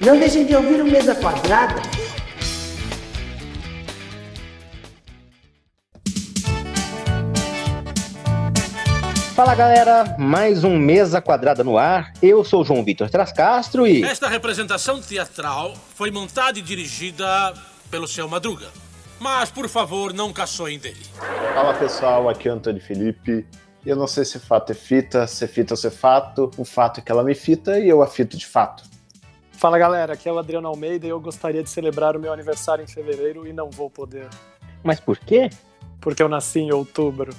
Não deixem de ouvir o Mesa Quadrada. Fala galera, mais um Mesa Quadrada no ar. Eu sou o João Vitor Trascastro e. Esta representação teatral foi montada e dirigida pelo seu Madruga. Mas, por favor, não caçoem dele. Fala pessoal, aqui é o Antônio Felipe. Eu não sei se fato é fita, se fita ou se fato. O fato é que ela me fita e eu a fito de fato. Fala galera, aqui é o Adriano Almeida e eu gostaria de celebrar o meu aniversário em fevereiro e não vou poder. Mas por quê? Porque eu nasci em outubro.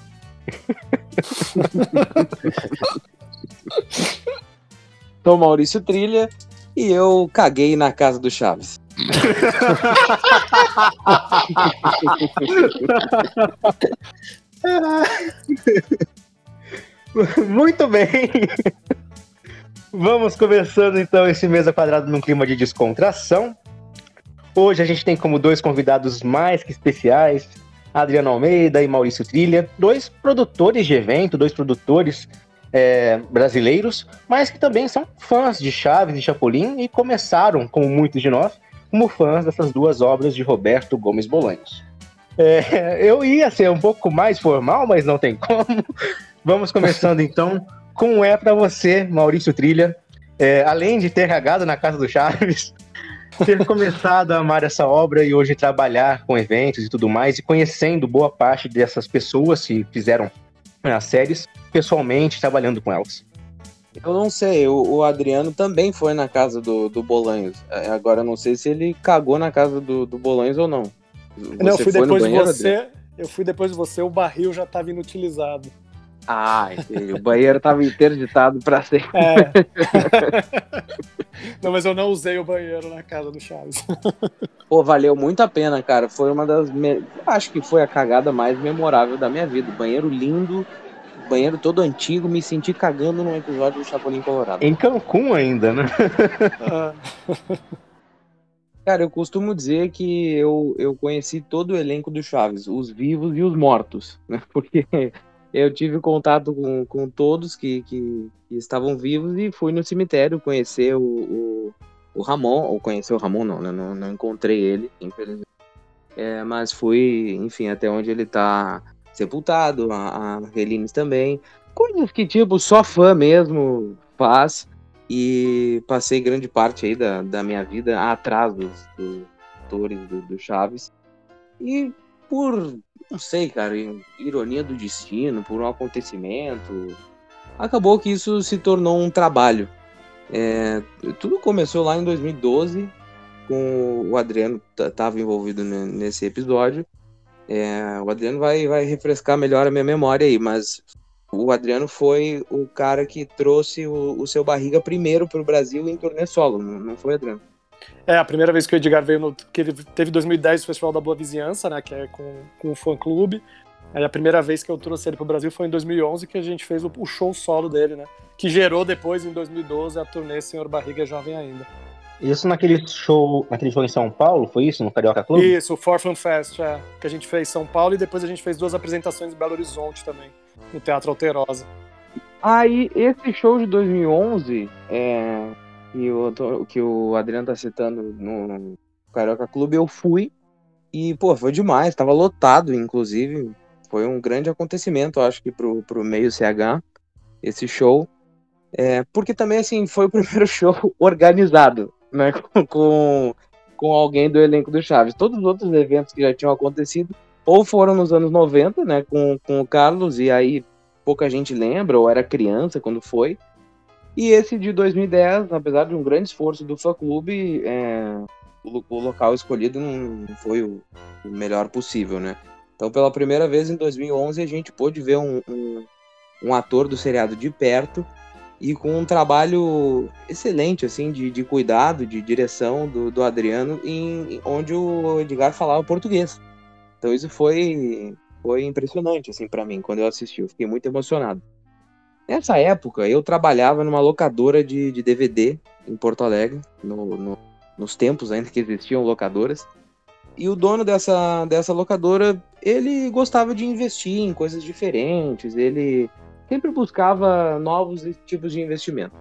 Sou Maurício Trilha e eu caguei na casa do Chaves. Muito bem. Vamos começando então esse mesa quadrada num clima de descontração. Hoje a gente tem como dois convidados mais que especiais, Adriano Almeida e Maurício Trilha, dois produtores de evento, dois produtores é, brasileiros, mas que também são fãs de Chaves e Chapolin e começaram, como muitos de nós, como fãs dessas duas obras de Roberto Gomes Bolanhos. É, eu ia ser um pouco mais formal, mas não tem como. Vamos começando então com É Pra Você, Maurício Trilha. É, além de ter cagado na casa do Chaves, ter começado a amar essa obra e hoje trabalhar com eventos e tudo mais, e conhecendo boa parte dessas pessoas que fizeram né, as séries pessoalmente, trabalhando com elas. Eu não sei, o, o Adriano também foi na casa do, do Bolanhos. É, Agora eu não sei se ele cagou na casa do, do Bolanhos ou não. Você não, eu fui depois de você. Adriano? Eu fui depois de você, o barril já estava inutilizado. Ah, entendi. o banheiro tava interditado pra sempre. É. não, mas eu não usei o banheiro na casa do Chaves. Pô, valeu muito a pena, cara. Foi uma das. Me... Acho que foi a cagada mais memorável da minha vida. Banheiro lindo, banheiro todo antigo, me senti cagando num episódio do Chapolin Colorado. Em Cancún ainda, né? Ah, Cara, eu costumo dizer que eu, eu conheci todo o elenco do Chaves, os vivos e os mortos, né? Porque eu tive contato com, com todos que, que, que estavam vivos e fui no cemitério conhecer o, o, o Ramon, ou conhecer o Ramon não, né? Não, não encontrei ele, infelizmente. É, mas fui, enfim, até onde ele tá sepultado, a, a Relines também. Coisas que, tipo, só fã mesmo faz. E passei grande parte aí da, da minha vida atrás dos, dos atores do, do Chaves. E por, não sei, cara, ironia do destino, por um acontecimento, acabou que isso se tornou um trabalho. É, tudo começou lá em 2012, com o Adriano estava envolvido ne- nesse episódio. É, o Adriano vai, vai refrescar melhor a minha memória aí, mas o Adriano foi o cara que trouxe o, o seu barriga primeiro para o Brasil em turnê solo, não foi, Adriano? É, a primeira vez que o Edgar veio no. que ele teve em 2010 o Festival da Boa Vizinhança, né? Que é com, com o fã clube. Aí a primeira vez que eu trouxe ele pro Brasil foi em 2011, que a gente fez o, o show solo dele, né? Que gerou depois, em 2012, a turnê Senhor Barriga Jovem Ainda. Isso naquele show, naquele show em São Paulo, foi isso? No Carioca Club? Isso, o Forfan Fest, é, que a gente fez em São Paulo e depois a gente fez duas apresentações em Belo Horizonte também, no Teatro Alterosa. Aí, esse show de 2011, é, que, o, que o Adriano tá citando no Carioca Clube, eu fui. E, pô, foi demais. Tava lotado, inclusive. Foi um grande acontecimento, acho que pro, pro meio CH, esse show. É, porque também, assim, foi o primeiro show organizado, né? Com, com, com alguém do elenco do Chaves. Todos os outros eventos que já tinham acontecido, ou foram nos anos 90, né? Com, com o Carlos, e aí pouca gente lembra, ou era criança quando foi. E esse de 2010, apesar de um grande esforço do fã-clube, é, o, o local escolhido não foi o, o melhor possível, né? Então, pela primeira vez em 2011, a gente pôde ver um, um, um ator do seriado de perto e com um trabalho excelente, assim, de, de cuidado, de direção do, do Adriano, em- onde o Edgar falava português. Então, isso foi, foi impressionante, assim, para mim, quando eu assisti. Eu fiquei muito emocionado. Nessa época, eu trabalhava numa locadora de, de DVD em Porto Alegre, no- no- nos tempos ainda que existiam locadoras. E o dono dessa, dessa locadora, ele gostava de investir em coisas diferentes, ele sempre buscava novos tipos de investimento.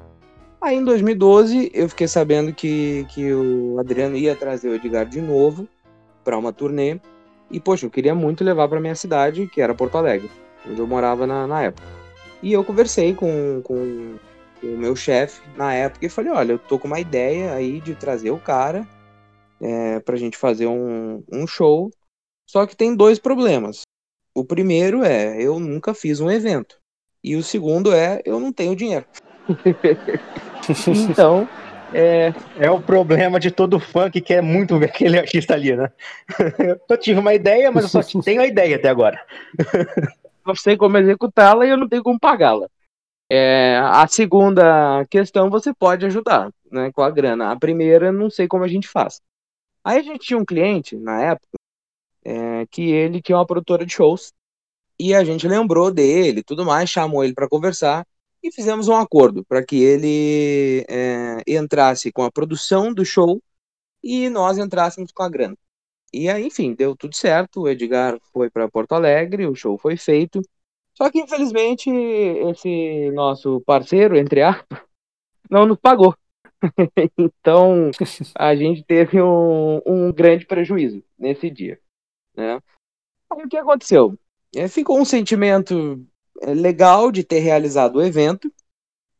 Aí em 2012 eu fiquei sabendo que, que o Adriano ia trazer o Edgar de novo para uma turnê. E, poxa, eu queria muito levar para minha cidade, que era Porto Alegre, onde eu morava na, na época. E eu conversei com, com, com o meu chefe na época e falei: olha, eu tô com uma ideia aí de trazer o cara é, pra gente fazer um, um show. Só que tem dois problemas. O primeiro é: eu nunca fiz um evento. E o segundo é: eu não tenho dinheiro. então, é, É o problema de todo fã que quer muito ver aquele artista ali, né? Eu tive uma ideia, mas eu só tenho a ideia até agora. Não sei como executá-la e eu não tenho como pagá-la. É, a segunda questão você pode ajudar né, com a grana. A primeira, não sei como a gente faz. Aí a gente tinha um cliente, na época, é, que ele tinha uma produtora de shows. E a gente lembrou dele tudo mais, chamou ele para conversar e fizemos um acordo para que ele é, entrasse com a produção do show e nós entrássemos com a grana. E aí, enfim, deu tudo certo. O Edgar foi para Porto Alegre, o show foi feito. Só que, infelizmente, esse nosso parceiro, entre aspas, não nos pagou. então, a gente teve um, um grande prejuízo nesse dia. Né? Aí, o que aconteceu? É, ficou um sentimento é, legal de ter realizado o evento.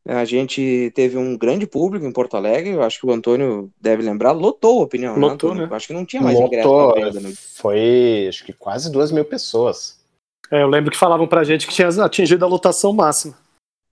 A gente teve um grande público em Porto Alegre, eu acho que o Antônio deve lembrar, lotou a opinião, né, Lotou, né? Eu acho que não tinha mais ingresso Lotou, pra venda no foi acho que quase duas mil pessoas. É, eu lembro que falavam pra gente que tinha atingido a lotação máxima.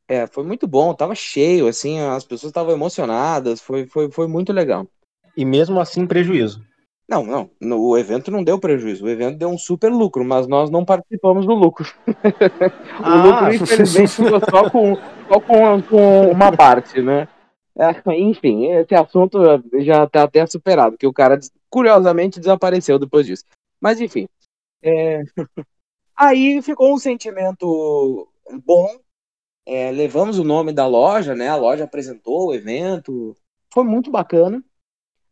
É, foi muito bom, tava cheio, assim, as pessoas estavam emocionadas, foi, foi, foi muito legal. E mesmo assim, prejuízo. Não, não, no- o evento não deu prejuízo, o evento deu um super lucro, mas nós não participamos do lucro. o Ah. lucro, infelizmente, ficou só com, só com, com uma parte, né? É, enfim, esse assunto já tá até superado, que o cara, curiosamente, desapareceu depois disso. Mas, enfim. é, Aí ficou um sentimento bom, é, levamos o nome da loja, né? A loja apresentou o evento, foi muito bacana,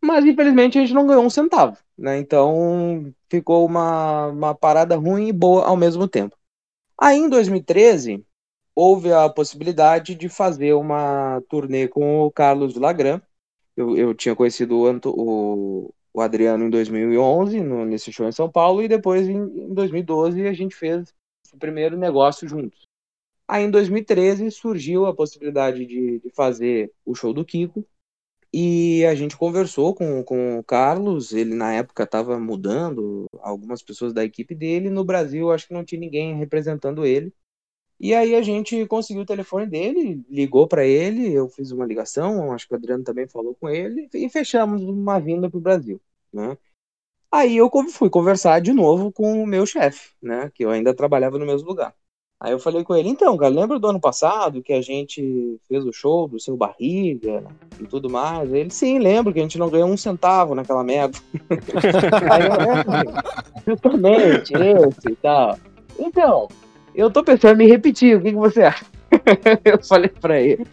mas infelizmente a gente não ganhou um centavo, né? Então ficou uma, uma parada ruim e boa ao mesmo tempo. Aí em 2013 houve a possibilidade de fazer uma turnê com o Carlos Lagran. Eu, eu tinha conhecido o, Anto- o, o Adriano em 2011, no, nesse show em São Paulo, e depois em, em 2012 a gente fez o primeiro negócio juntos. Aí em 2013 surgiu a possibilidade de, de fazer o show do Kiko, e a gente conversou com, com o Carlos, ele na época estava mudando algumas pessoas da equipe dele, no Brasil acho que não tinha ninguém representando ele. E aí a gente conseguiu o telefone dele, ligou para ele, eu fiz uma ligação, acho que o Adriano também falou com ele, e fechamos uma vinda para o Brasil, né? Aí eu fui conversar de novo com o meu chefe, né? Que eu ainda trabalhava no mesmo lugar. Aí eu falei com ele, então, cara, lembra do ano passado que a gente fez o show do seu Barriga e tudo mais? Ele, sim, lembro que a gente não ganhou um centavo naquela merda. Aí eu, é, justamente, esse e tal. Então, eu tô pensando em repetir, o que, que você acha? eu falei pra ele.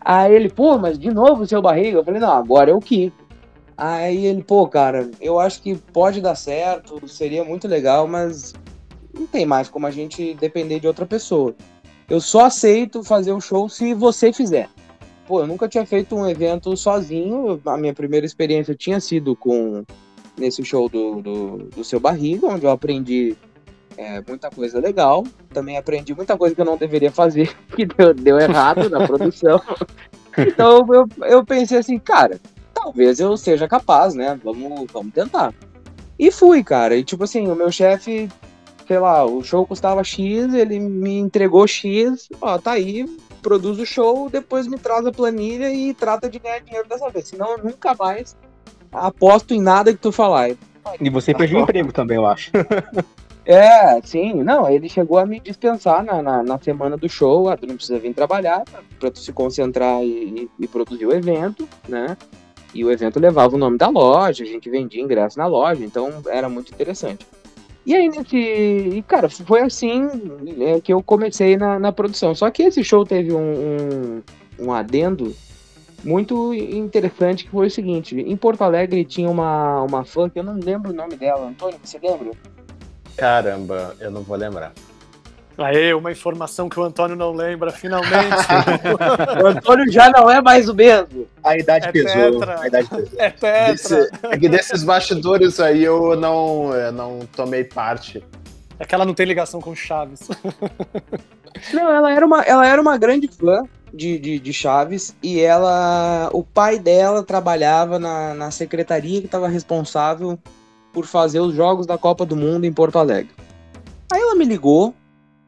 Aí ele, pô, mas de novo o seu barriga? Eu falei, não, agora é o Kiko. Aí ele, pô, cara, eu acho que pode dar certo, seria muito legal, mas não tem mais como a gente depender de outra pessoa. Eu só aceito fazer o show se você fizer. Pô, eu nunca tinha feito um evento sozinho. A minha primeira experiência tinha sido com nesse show do, do, do seu barriga, onde eu aprendi é, muita coisa legal. Também aprendi muita coisa que eu não deveria fazer, que deu, deu errado na produção. Então eu, eu pensei assim, cara, talvez eu seja capaz, né? Vamos, vamos tentar. E fui, cara. E tipo assim, o meu chefe, sei lá, o show custava X, ele me entregou X, ó, tá aí, produz o show, depois me traz a planilha e trata de ganhar dinheiro dessa vez. Senão eu nunca mais aposto em nada que tu falar. E você perdeu o emprego também, eu acho. É, sim, não, ele chegou a me dispensar na, na, na semana do show, ah, tu não precisa vir trabalhar pra, pra tu se concentrar e, e, e produzir o evento, né? E o evento levava o nome da loja, a gente vendia ingresso na loja, então era muito interessante. E aí, nesse. E, cara, foi assim é, que eu comecei na, na produção. Só que esse show teve um, um, um adendo muito interessante, que foi o seguinte: em Porto Alegre tinha uma, uma fã que eu não lembro o nome dela. Antônio, você lembra? Caramba, eu não vou lembrar. Aê, uma informação que o Antônio não lembra, finalmente. O Antônio já não é mais o mesmo. A idade É pesou. tetra. A idade pesou. é tetra. Desse, é que desses bastidores aí eu não, eu não tomei parte. É que ela não tem ligação com Chaves. Não, ela era uma, ela era uma grande fã de, de, de Chaves e ela. O pai dela trabalhava na, na secretaria que estava responsável por fazer os jogos da Copa do Mundo em Porto Alegre. Aí ela me ligou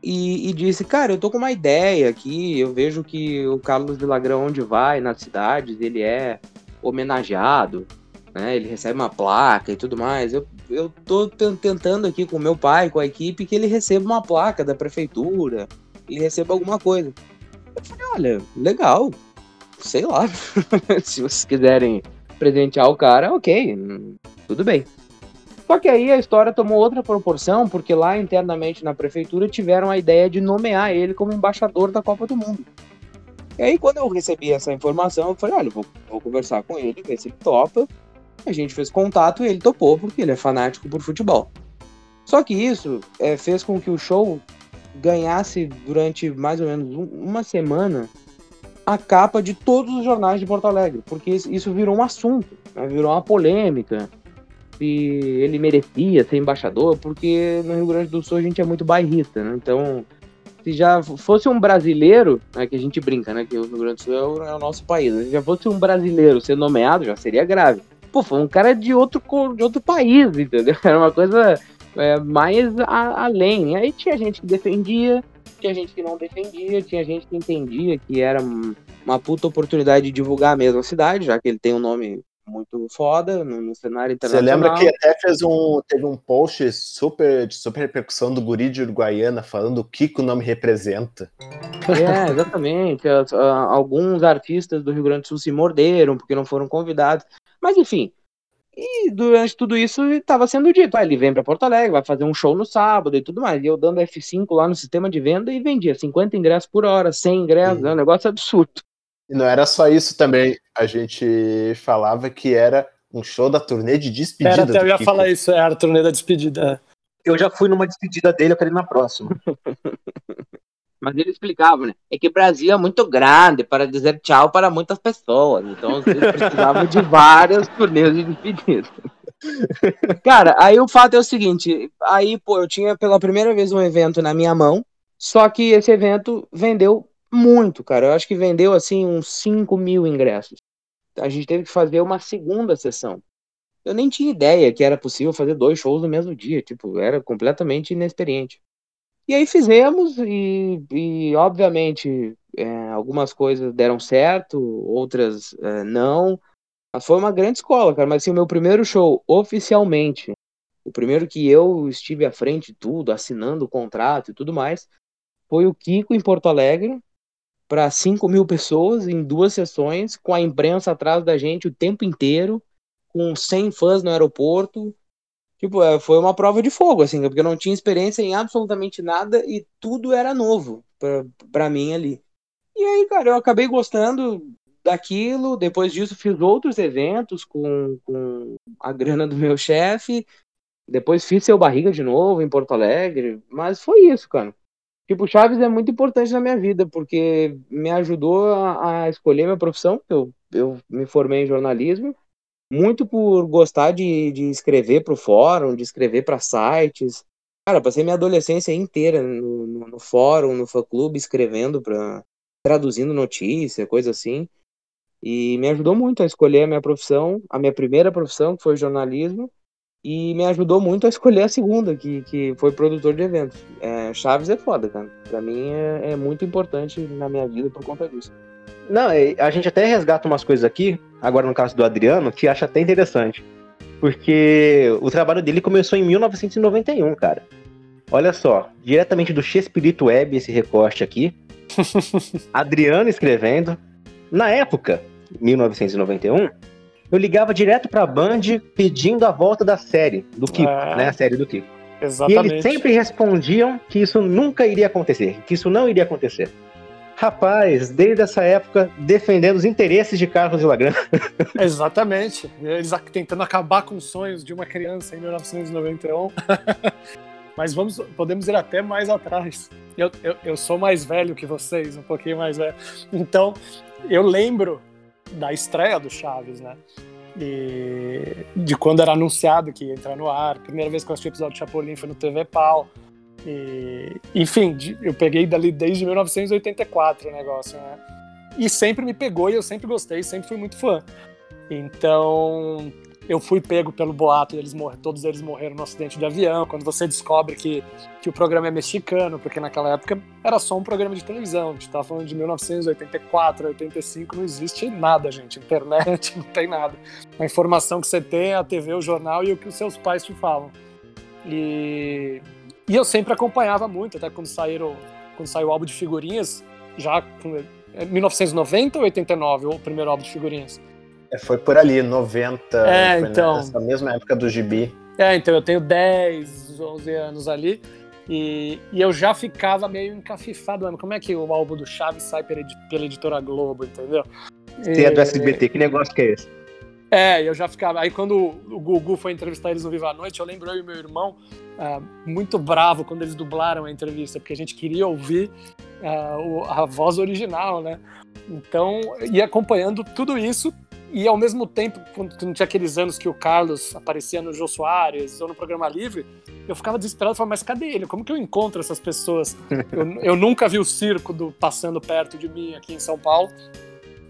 e, e disse, cara, eu tô com uma ideia aqui, eu vejo que o Carlos Vilagrão, onde vai, nas cidades, ele é homenageado, né? Ele recebe uma placa e tudo mais. Eu, eu tô ten- tentando aqui com meu pai, com a equipe, que ele receba uma placa da prefeitura, ele receba alguma coisa. Eu falei, olha, legal, sei lá. Se vocês quiserem presentear o cara, ok, hum, tudo bem. Só que aí a história tomou outra proporção, porque lá internamente na prefeitura tiveram a ideia de nomear ele como embaixador da Copa do Mundo. E aí, quando eu recebi essa informação, eu falei: olha, vou, vou conversar com ele, ver se ele topa. A gente fez contato e ele topou, porque ele é fanático por futebol. Só que isso é, fez com que o show ganhasse durante mais ou menos um- uma semana a capa de todos os jornais de Porto Alegre, porque isso- virou um assunto, né? virou uma polêmica se ele merecia ser embaixador, porque no Rio Grande do Sul a gente é muito bairrista, né? Então, se já fosse um brasileiro, né, que a gente brinca, né, que o Rio Grande do Sul é o, é o nosso país, né? se já fosse um brasileiro ser nomeado, já seria grave. Pô, foi um cara de outro, de outro país, entendeu? Era uma coisa é, mais a- além. E aí tinha gente que defendia, tinha gente que não defendia, tinha gente que entendia que era um- uma puta oportunidade de divulgar a mesma cidade, já que ele tem um nome muito foda no, no cenário Você internacional. lembra que até fez um, teve um post super, de super repercussão do guri de Uruguaiana falando o que, que o nome representa. É, exatamente. Alguns artistas do Rio Grande do Sul se morderam porque não foram convidados. Mas enfim. E durante tudo isso estava sendo dito: ah, ele vem para Porto Alegre, vai fazer um show no sábado e tudo mais. E eu dando F5 lá no sistema de venda e vendia 50 ingressos por hora, 100 ingressos, é um negócio absurdo. E não era só isso também. A gente falava que era um show da turnê de despedida. Era, até eu ia Kiko. falar isso, é a turnê da despedida. Eu já fui numa despedida dele, eu quero ir na próxima. Mas ele explicava, né? É que o Brasil é muito grande para dizer tchau para muitas pessoas. Então ele precisava de várias turnês de despedida. Cara, aí o fato é o seguinte: aí, pô, eu tinha pela primeira vez um evento na minha mão, só que esse evento vendeu muito, cara. Eu acho que vendeu assim uns 5 mil ingressos. A gente teve que fazer uma segunda sessão. Eu nem tinha ideia que era possível fazer dois shows no mesmo dia, tipo, era completamente inexperiente. E aí fizemos, e, e obviamente é, algumas coisas deram certo, outras é, não. Mas foi uma grande escola, cara. Mas assim, o meu primeiro show oficialmente, o primeiro que eu estive à frente de tudo, assinando o contrato e tudo mais, foi o Kiko em Porto Alegre, para 5 mil pessoas em duas sessões, com a imprensa atrás da gente o tempo inteiro, com 100 fãs no aeroporto. Tipo, é, foi uma prova de fogo, assim, porque eu não tinha experiência em absolutamente nada e tudo era novo pra mim ali. E aí, cara, eu acabei gostando daquilo. Depois disso, fiz outros eventos com, com a grana do meu chefe. Depois fiz seu barriga de novo em Porto Alegre. Mas foi isso, cara. Tipo, Chaves é muito importante na minha vida, porque me ajudou a, a escolher minha profissão. Eu, eu me formei em jornalismo muito por gostar de, de escrever para o fórum, de escrever para sites. Cara, passei minha adolescência inteira no, no, no fórum, no fã-clube, escrevendo, pra, traduzindo notícia, coisa assim. E me ajudou muito a escolher a minha profissão, a minha primeira profissão, que foi jornalismo, e me ajudou muito a escolher a segunda, que, que foi produtor de eventos. É, Chaves é foda, cara. Pra mim é, é muito importante na minha vida por conta disso. Não, é, a gente até resgata umas coisas aqui, agora no caso do Adriano, que acha até interessante. Porque o trabalho dele começou em 1991, cara. Olha só, diretamente do X-Espírito Web, esse recorte aqui. Adriano escrevendo. Na época, 1991, eu ligava direto pra Band pedindo a volta da série do Kiko, Ah. né? A série do Kiko. E Exatamente. eles sempre respondiam que isso nunca iria acontecer, que isso não iria acontecer. Rapaz, desde essa época, defendendo os interesses de Carlos Villagrán. Exatamente. Eles tentando acabar com os sonhos de uma criança em 1991. Mas vamos, podemos ir até mais atrás. Eu, eu, eu sou mais velho que vocês, um pouquinho mais velho. Então, eu lembro da estreia do Chaves, né? E de quando era anunciado que ia entrar no ar. Primeira vez que eu assisti o episódio de Chapolin foi no TV Pau. E, enfim, eu peguei dali desde 1984 o negócio, né? E sempre me pegou e eu sempre gostei, sempre fui muito fã. Então, eu fui pego pelo boato, eles morrer, todos eles morreram no acidente de avião. Quando você descobre que, que o programa é mexicano, porque naquela época era só um programa de televisão, a gente estava falando de 1984, 85, não existe nada, gente. Internet, não tem nada. A informação que você tem é a TV, o jornal e o que os seus pais te falam. E, e eu sempre acompanhava muito, até quando saíram, quando saiu o álbum de figurinhas, já com 1990 ou 89, o primeiro álbum de figurinhas? É, foi por ali, 90. É, então. Nessa mesma época do gibi. É, então eu tenho 10, 11 anos ali. E, e eu já ficava meio encafifado. Como é que o álbum do Chaves sai pela, pela editora Globo, entendeu? Você é do SBT, que negócio que é esse? É, eu já ficava. Aí quando o Gugu foi entrevistar eles no Viva a Noite, eu lembro eu e meu irmão uh, muito bravo quando eles dublaram a entrevista, porque a gente queria ouvir uh, a voz original, né? Então, ia acompanhando tudo isso e ao mesmo tempo, quando não tinha aqueles anos que o Carlos aparecia no Jô Soares ou no Programa Livre, eu ficava desesperado e falava, mas cadê ele? Como que eu encontro essas pessoas? eu, eu, nunca vi o circo do, passando perto de mim aqui em São Paulo.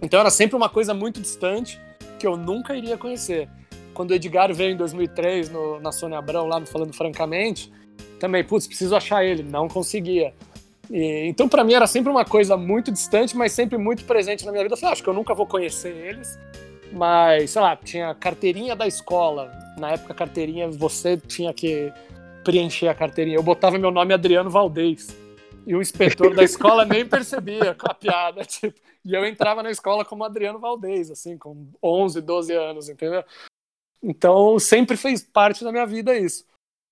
Então era sempre uma coisa muito distante que eu nunca iria conhecer. Quando o Edgar veio em 2003 no, na Sônia Abrão, lá no Falando Francamente, também, putz, preciso achar ele, não conseguia. E, então, para mim, era sempre uma coisa muito distante, mas sempre muito presente na minha vida. Eu falei, ah, acho que eu nunca vou conhecer eles, mas, sei lá, tinha carteirinha da escola. Na época, carteirinha, você tinha que preencher a carteirinha. Eu botava meu nome Adriano Valdez. E o inspetor da escola nem percebia a piada. Tipo, e eu entrava na escola como Adriano Valdez, assim, com 11, 12 anos, entendeu? Então, sempre fez parte da minha vida isso.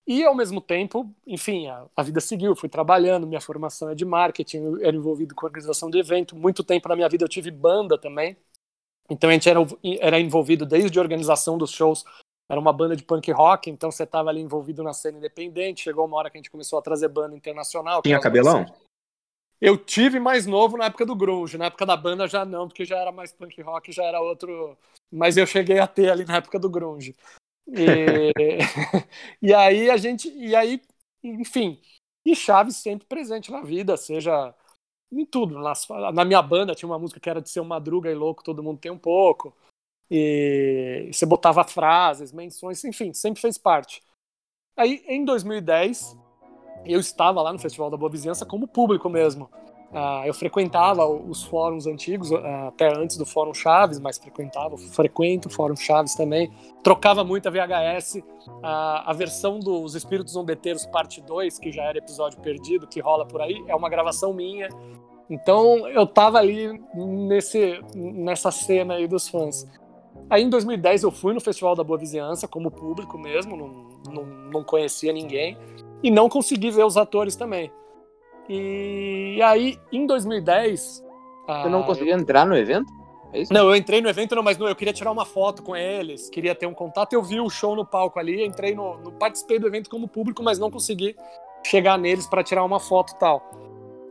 E, ao mesmo tempo, enfim, a, a, vida seguiu, fui trabalhando, minha formação é de marketing, eu era envolvido com organização de evento. Muito tempo na minha vida eu tive banda também. Então, a gente era, era envolvido desde a organização dos shows, era uma banda de punk rock, então você estava ali envolvido na cena independente. Chegou uma hora que a gente começou a trazer banda internacional. Tinha cabelão? Eu tive mais novo na época do grunge, na época da banda já não, porque já era mais punk rock, já era outro. Mas eu cheguei a ter ali na época do grunge. E, e aí a gente, e aí, enfim, e Chaves sempre presente na vida, seja em tudo. Nas, na minha banda tinha uma música que era de ser um madruga e louco, todo mundo tem um pouco. E você botava frases, menções, enfim, sempre fez parte. Aí em 2010 eu estava lá no Festival da Boa Vizinhança como público mesmo. Uh, eu frequentava os fóruns antigos, uh, até antes do Fórum Chaves, mas frequentava, frequento o Fórum Chaves também. Trocava muito a VHS. Uh, a versão dos Espíritos Zombeteiros, parte 2, que já era episódio perdido, que rola por aí, é uma gravação minha. Então eu tava ali nesse, nessa cena aí dos fãs. Aí em 2010 eu fui no Festival da Boa Vizinhança como público mesmo, não, não, não conhecia ninguém. E não consegui ver os atores também. E aí, em 2010. Você não conseguiu eu... entrar no evento? É não, eu entrei no evento, não, mas não, eu queria tirar uma foto com eles, queria ter um contato. Eu vi o show no palco ali, entrei no, no participei do evento como público, mas não consegui chegar neles para tirar uma foto e tal.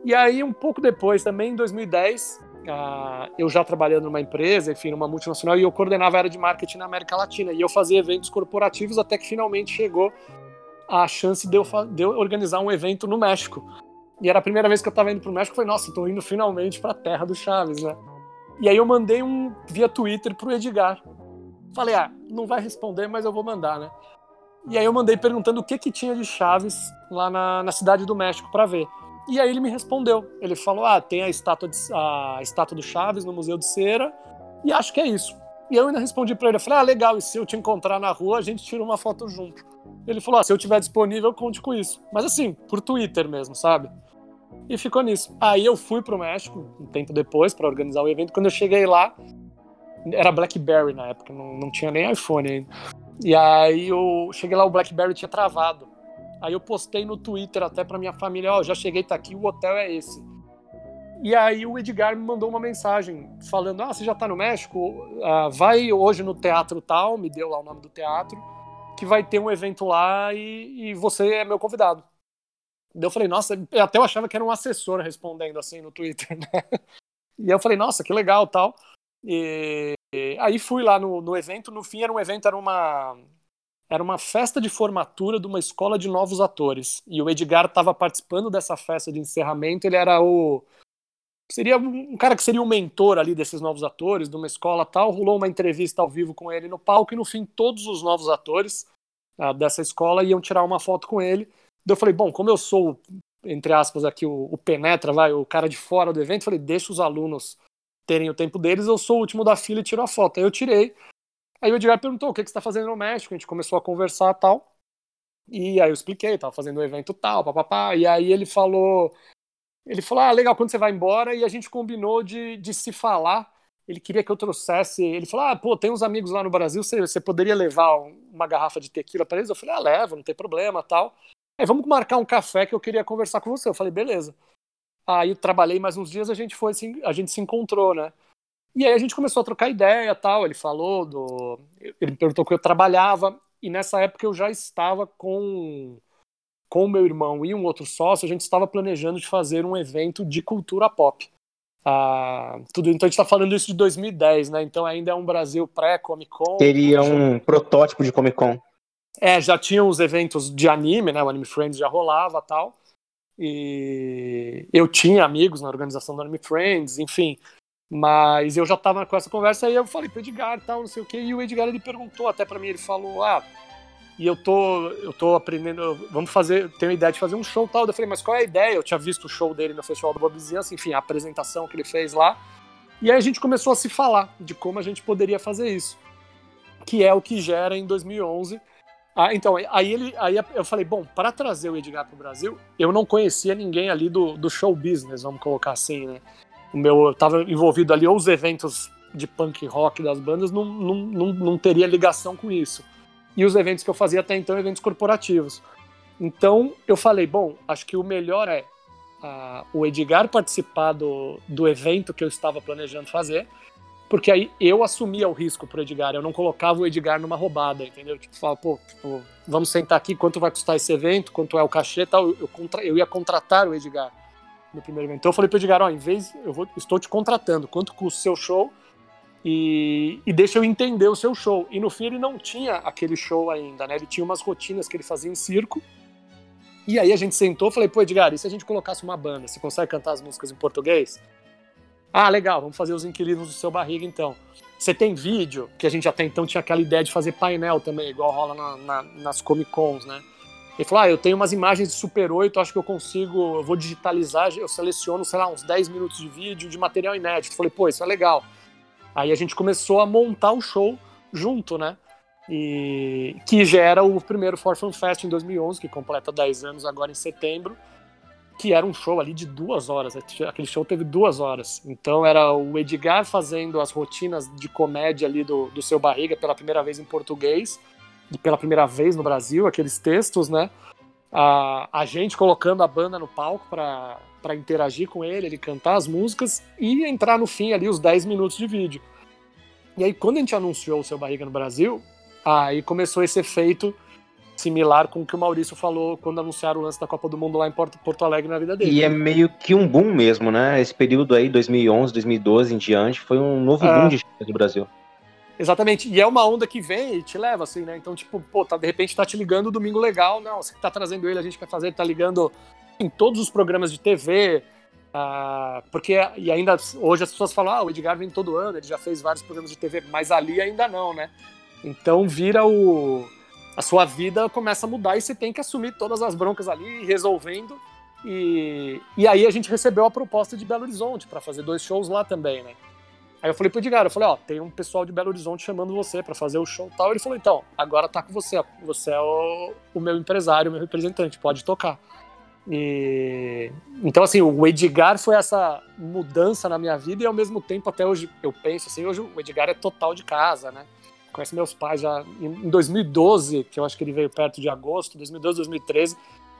E aí, um pouco depois, também em 2010, uh, eu já trabalhando numa empresa, enfim, numa multinacional, e eu coordenava a área de marketing na América Latina. E eu fazia eventos corporativos até que finalmente chegou a chance de eu, de eu organizar um evento no México. E era a primeira vez que eu tava indo pro México, foi nossa, tô indo finalmente pra terra do Chaves, né? E aí eu mandei um via Twitter pro Edgar. Falei, ah, não vai responder, mas eu vou mandar, né? E aí eu mandei perguntando o que que tinha de Chaves lá na, na cidade do México para ver. E aí ele me respondeu. Ele falou, ah, tem a estátua, de, a estátua do Chaves no Museu de Cera e acho que é isso. E eu ainda respondi para ele, eu falei, ah, legal, e se eu te encontrar na rua, a gente tira uma foto junto. Ele falou, ah, se eu tiver disponível, conte com isso. Mas assim, por Twitter mesmo, sabe? E ficou nisso. Aí eu fui pro México, um tempo depois, para organizar o evento. Quando eu cheguei lá, era BlackBerry na época, não, não tinha nem iPhone ainda. E aí eu cheguei lá, o BlackBerry tinha travado. Aí eu postei no Twitter até pra minha família, ó, oh, já cheguei, tá aqui, o hotel é esse. E aí o Edgar me mandou uma mensagem falando, ah, você já tá no México? Uh, vai hoje no teatro tal, me deu lá o nome do teatro, que vai ter um evento lá e, e você é meu convidado. Daí eu falei, nossa, até eu achava que era um assessor respondendo assim no Twitter, né? E eu falei, nossa, que legal tal. E, e aí fui lá no, no evento, no fim era um evento, era uma, era uma festa de formatura de uma escola de novos atores. E o Edgar estava participando dessa festa de encerramento, ele era o. Seria um cara que seria o mentor ali desses novos atores, de uma escola tal. Rolou uma entrevista ao vivo com ele no palco, e no fim, todos os novos atores uh, dessa escola iam tirar uma foto com ele. Daí eu falei, bom, como eu sou, entre aspas, aqui o, o penetra, vai, o cara de fora do evento, falei, deixa os alunos terem o tempo deles, eu sou o último da fila e tiro a foto. Aí eu tirei. Aí o Edgar perguntou o que, que você está fazendo no México, a gente começou a conversar tal. E aí eu expliquei, tava fazendo um evento tal, papapá. E aí ele falou. Ele falou: Ah, legal, quando você vai embora? E a gente combinou de, de se falar. Ele queria que eu trouxesse. Ele falou: Ah, pô, tem uns amigos lá no Brasil, você, você poderia levar uma garrafa de tequila para eles? Eu falei: Ah, levo, não tem problema tal. Aí vamos marcar um café que eu queria conversar com você. Eu falei: Beleza. Aí eu trabalhei mais uns dias, a gente foi, a gente se encontrou, né? E aí a gente começou a trocar ideia tal. Ele falou do. Ele me perguntou que eu trabalhava, e nessa época eu já estava com com o meu irmão e um outro sócio, a gente estava planejando de fazer um evento de cultura pop. Ah, tudo, então a gente está falando isso de 2010, né? Então ainda é um Brasil pré-Comic Con. Seria um protótipo de Comic Con. É, já tinham os eventos de anime, né? O Anime Friends já rolava tal. E eu tinha amigos na organização do Anime Friends, enfim. Mas eu já tava com essa conversa e eu falei pro Edgar tal, não sei o que, e o Edgar ele perguntou até para mim, ele falou, ah, e eu tô, eu tô aprendendo, vamos fazer, tenho a ideia de fazer um show tal. Eu falei, mas qual é a ideia? Eu tinha visto o show dele no Festival da Boa Vizinhança, enfim, a apresentação que ele fez lá. E aí a gente começou a se falar de como a gente poderia fazer isso, que é o que gera em 2011. Ah, então, aí, ele, aí eu falei, bom, para trazer o Edgar para o Brasil, eu não conhecia ninguém ali do, do show business, vamos colocar assim, né? o meu, eu tava envolvido ali, ou os eventos de punk rock das bandas não, não, não, não teria ligação com isso. E os eventos que eu fazia até então, eventos corporativos. Então eu falei, bom, acho que o melhor é uh, o Edgar participar do, do evento que eu estava planejando fazer, porque aí eu assumia o risco pro Edgar, eu não colocava o Edgar numa roubada, entendeu? Tipo, fala, pô, tipo, vamos sentar aqui, quanto vai custar esse evento, quanto é o cachê tal, eu, eu, eu ia contratar o Edgar no primeiro evento. Então eu falei pro Edgar, ó, em vez, eu vou, estou te contratando, quanto custa o seu show e, e deixa eu entender o seu show. E no fim ele não tinha aquele show ainda, né? Ele tinha umas rotinas que ele fazia em circo. E aí a gente sentou, falei, pô, Edgar, e se a gente colocasse uma banda, você consegue cantar as músicas em português? Ah, legal, vamos fazer os inquilinos do seu barriga então. Você tem vídeo, que a gente até então tinha aquela ideia de fazer painel também, igual rola na, na, nas Comic Cons, né? Ele falou: Ah, eu tenho umas imagens de Super 8, acho que eu consigo, eu vou digitalizar, eu seleciono, sei lá, uns 10 minutos de vídeo de material inédito. Falei, pô, isso é legal. Aí a gente começou a montar o show junto, né? E que gera o primeiro For Fun Fest em 2011, que completa 10 anos agora em setembro, que era um show ali de duas horas. Aquele show teve duas horas. Então era o Edgar fazendo as rotinas de comédia ali do, do seu barriga pela primeira vez em português pela primeira vez no Brasil, aqueles textos, né? A, a gente colocando a banda no palco para interagir com ele, ele cantar as músicas e entrar no fim ali os 10 minutos de vídeo. E aí, quando a gente anunciou o Seu Barriga no Brasil, aí começou esse efeito similar com o que o Maurício falou quando anunciaram o lance da Copa do Mundo lá em Porto, Porto Alegre na vida dele. E é meio que um boom mesmo, né? Esse período aí, 2011, 2012 em diante, foi um novo é. boom de do Brasil. Exatamente. E é uma onda que vem e te leva, assim, né? Então, tipo, pô, tá, de repente tá te ligando domingo legal. Não, você tá trazendo ele, a gente quer fazer, ele tá ligando em todos os programas de TV. Uh, porque, e ainda hoje as pessoas falam, ah, o Edgar vem todo ano, ele já fez vários programas de TV, mas ali ainda não, né? Então vira o. A sua vida começa a mudar e você tem que assumir todas as broncas ali, resolvendo. E, e aí a gente recebeu a proposta de Belo Horizonte para fazer dois shows lá também, né? Aí eu falei pro Edgar, eu falei, ó, tem um pessoal de Belo Horizonte chamando você para fazer o show e tal. Ele falou, então, agora tá com você, você é o, o meu empresário, o meu representante, pode tocar. E então assim, o Edgar foi essa mudança na minha vida e ao mesmo tempo até hoje eu penso assim, hoje o Edgar é total de casa, né? Conhece meus pais já em 2012, que eu acho que ele veio perto de agosto, 2012, 2013,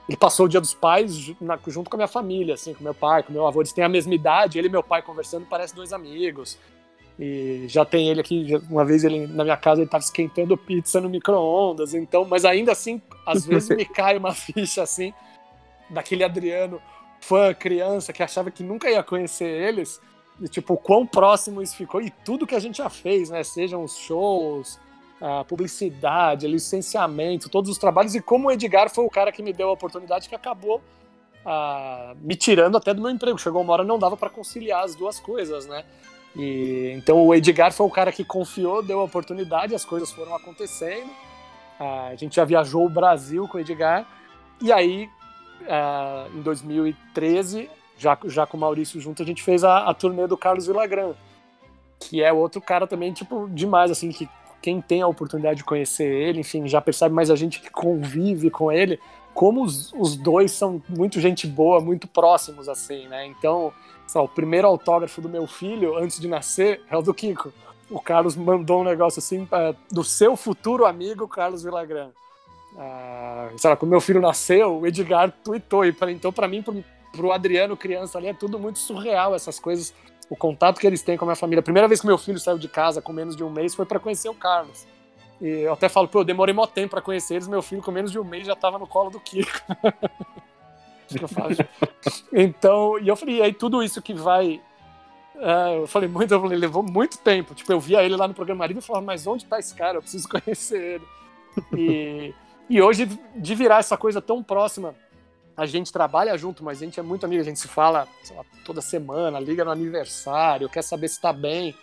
ele passou o Dia dos Pais junto com a minha família, assim, com meu pai, com meu avô, eles têm a mesma idade, ele e meu pai conversando, parece dois amigos. E já tem ele aqui, uma vez ele na minha casa ele estava esquentando pizza no micro-ondas, então, mas ainda assim, às vezes me cai uma ficha assim. daquele Adriano fã, criança, que achava que nunca ia conhecer eles, tipo, quão próximo isso ficou, e tudo que a gente já fez, né? Sejam os shows, a publicidade, licenciamento, todos os trabalhos, e como o Edgar foi o cara que me deu a oportunidade que acabou ah, me tirando até do meu emprego. Chegou uma hora não dava para conciliar as duas coisas, né? E, então o Edgar foi o cara que confiou, deu a oportunidade, as coisas foram acontecendo. Ah, a gente já viajou o Brasil com o Edgar, e aí ah, em 2013, já, já com o Maurício junto, a gente fez a, a turnê do Carlos Villagrán, que é outro cara também, tipo, demais, assim, que quem tem a oportunidade de conhecer ele, enfim, já percebe mais a gente que convive com ele, como os, os dois são muito gente boa, muito próximos, assim, né? Então, o primeiro autógrafo do meu filho, antes de nascer, é o do Kiko. O Carlos mandou um negócio assim, pra, do seu futuro amigo, Carlos Villagrán. Ah, sei lá, quando meu filho nasceu, o Edgar tweetou. E então, para mim, pro, Adriano, criança ali, é tudo muito surreal, essas coisas o contato que eles têm com a minha família. A primeira vez que meu filho saiu de casa com menos de um mês foi para conhecer o Carlos. E eu até falo, pô, eu demorei mó tempo para conhecer eles, meu filho com menos de um mês já tava no colo do Kiko. então, e eu falei, e aí tudo isso que vai. É, eu falei muito, eu falei, levou muito tempo. Tipo, eu via ele lá no programa Marido e falava, mas onde tá esse cara? Eu preciso conhecer ele. E, e hoje, de virar essa coisa tão próxima a gente trabalha junto, mas a gente é muito amigo, a gente se fala lá, toda semana, liga no aniversário, quer saber se está bem.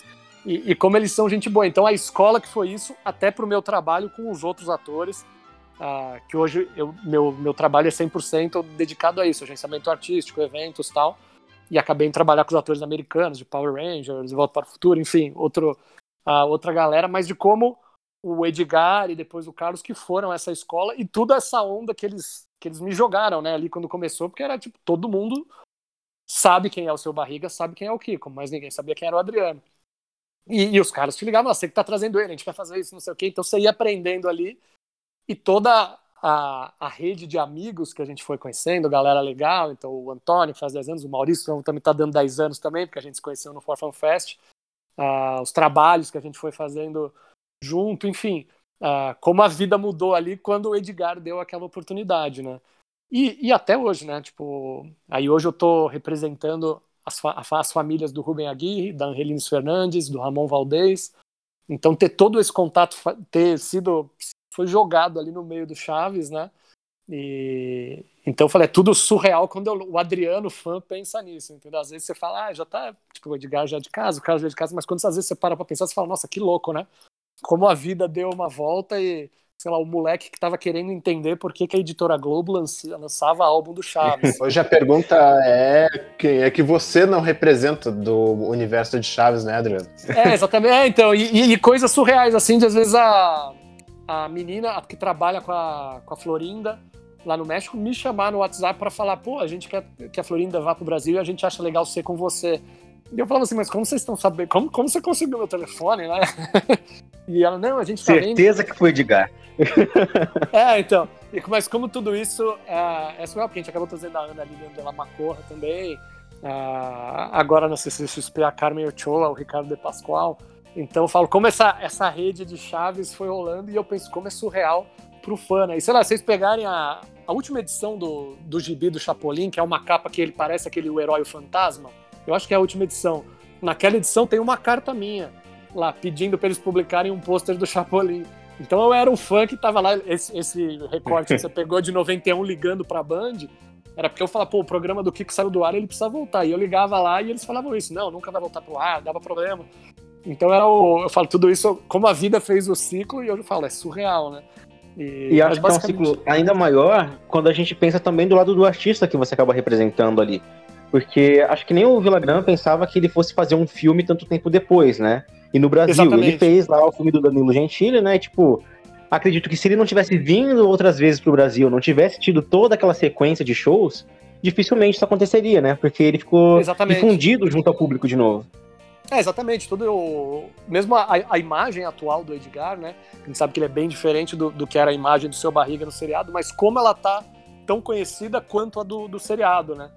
E, e, como eles são gente boa. Então a escola que foi isso, até para o meu trabalho com os outros atores, uh, que hoje eu, meu, meu trabalho é 100% dedicado a isso, agenciamento artístico, eventos tal. E acabei em trabalhar com os atores americanos, de Power Rangers, de Volta para o Futuro, enfim, outro, uh, outra galera, mas de como o Edgar e depois o Carlos que foram essa escola e toda essa onda que eles que eles me jogaram, né, ali quando começou, porque era tipo, todo mundo sabe quem é o seu barriga, sabe quem é o Kiko, mas ninguém sabia quem era o Adriano. E, e os caras te ligavam, você que tá trazendo ele, a gente vai fazer isso, não sei o quê. Então você ia aprendendo ali e toda a, a rede de amigos que a gente foi conhecendo, galera legal, então o Antônio faz 10 anos, o Maurício também tá dando 10 anos também, porque a gente se conheceu no Forfan Fest, uh, os trabalhos que a gente foi fazendo junto, enfim como a vida mudou ali quando o Edgar deu aquela oportunidade, né? E, e até hoje, né? Tipo, aí hoje eu tô representando as, fa as famílias do Rubem Aguirre, da Angelines Fernandes, do Ramon Valdez. Então ter todo esse contato, ter sido foi jogado ali no meio do Chaves, né? E então eu falei, é tudo surreal quando eu, o Adriano fã pensa nisso, entendeu? Às vezes você fala, ah, já tá, tipo, o Edgar já é de casa, o Carlos já é de casa, mas quando às vezes você para pra pensar, você fala, nossa, que louco, né? Como a vida deu uma volta e, sei lá, o moleque que tava querendo entender por que, que a editora Globo lançava álbum do Chaves. Hoje a pergunta é quem é que você não representa do universo de Chaves, né, Adriano? É, exatamente. É, então, e, e, coisas surreais, assim, de às vezes a, a menina que trabalha com a, com a Florinda lá no México me chamar no WhatsApp para falar, pô, a gente quer que a Florinda vá pro Brasil e a gente acha legal ser com você. E eu falava assim, mas como vocês estão sabendo? Como, como você conseguiu meu telefone, né? E ela, não, a gente tá Certeza vendo... que foi Edgar. é, então. Mas como tudo isso é, é surreal, porque a gente acabou trazendo a Ana Lilian de la Macorra também. Uh, agora na CCXP a Carmen Ochoa, o Ricardo de Pascoal. Então eu falo como essa, essa rede de chaves foi rolando e eu penso como é surreal pro fã, né? E sei lá, vocês pegarem a, a última edição do, do Gibi do Chapolin, que é uma capa que ele parece aquele o herói o fantasma, eu acho que é a última edição. Naquela edição tem uma carta minha lá pedindo para eles publicarem um pôster do Chapolin. Então eu era um fã que tava lá, esse, esse recorte que você pegou de 91 ligando pra Band, era porque eu falava, pô, o programa do Kiko saiu do ar, ele precisa voltar. E eu ligava lá e eles falavam isso, não, nunca vai voltar pro ar, dava problema. Então era o, eu falo tudo isso, como a vida fez o ciclo, e eu falo, é surreal, né? E, e acho basicamente... que é um ciclo ainda maior quando a gente pensa também do lado do artista que você acaba representando ali. Porque acho que nem o Villagrán pensava que ele fosse fazer um filme tanto tempo depois, né? E no Brasil, Exatamente. ele fez lá o filme do Danilo Gentili, né? Tipo, acredito que se ele não tivesse vindo outras vezes pro Brasil, não tivesse tido toda aquela sequência de shows, dificilmente isso aconteceria, né? Porque ele ficou Exatamente. difundido junto ao público de novo. É, exatamente. Tudo o... Mesmo a, a, imagem atual do Edgar, né? A gente sabe que ele é bem diferente do, do que era a imagem do seu barriga no seriado, mas como ela tá tão conhecida quanto a do, do seriado, né?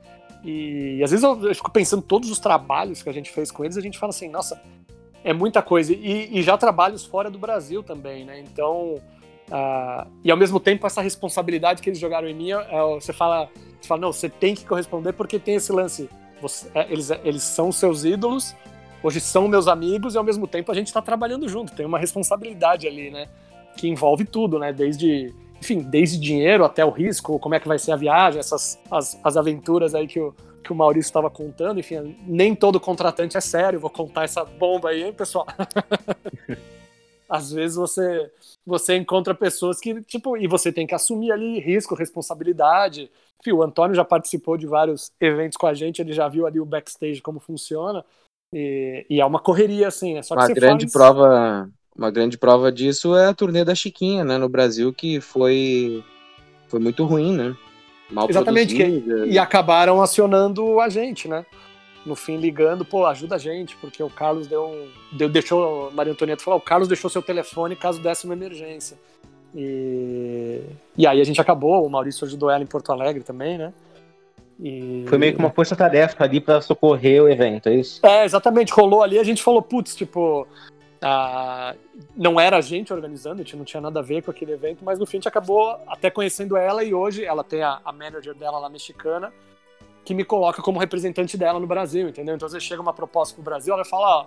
E, e às vezes eu, eu, fico pensando todos os trabalhos que a gente fez com eles, a gente fala assim, nossa, é muita coisa. E, e, já trabalhos fora do Brasil também, né? Então, Ah, e ao mesmo tempo, essa responsabilidade que eles jogaram em mim, é, você, fala, você fala, não, você tem que corresponder porque tem esse lance. Você, é, eles, eles são seus ídolos, hoje são meus amigos, e ao mesmo tempo a gente está trabalhando junto. Tem uma responsabilidade ali, né? Que envolve tudo, né? Desde, enfim, desde dinheiro até o risco, como é que vai ser a viagem, essas as, as aventuras aí que o, que o Maurício estava contando. Enfim, nem todo contratante é sério. Vou contar essa bomba aí, hein, pessoal? Às vezes você você encontra pessoas que, tipo, e você tem que assumir ali risco, responsabilidade. Enfim, o Antônio já participou de vários eventos com a gente, ele já viu ali o backstage como funciona. E, e é uma correria, assim. É só uma grande faz... prova, uma grande prova disso é a turnê da Chiquinha, né, no Brasil, que foi, foi muito ruim, né? Mal Exatamente, que, e acabaram acionando a gente, né? no fim ligando, pô, ajuda a gente, porque o Carlos deu um. Deu, deixou. Maria Antonieta falou: o Carlos deixou seu telefone caso desse uma emergência. E, e aí a gente acabou, o Maurício ajudou ela em Porto Alegre também, né? E... Foi meio que uma força-tarefa ali para socorrer o evento, é isso? É, exatamente, rolou ali, a gente falou, putz, tipo, não era a gente organizando, a gente não tinha nada a ver com aquele evento, mas no fim a gente acabou até conhecendo ela e hoje ela tem a, a manager dela lá mexicana, que me coloca como representante dela no Brasil, entendeu? Então, você chega uma proposta pro Brasil, ela fala, ó,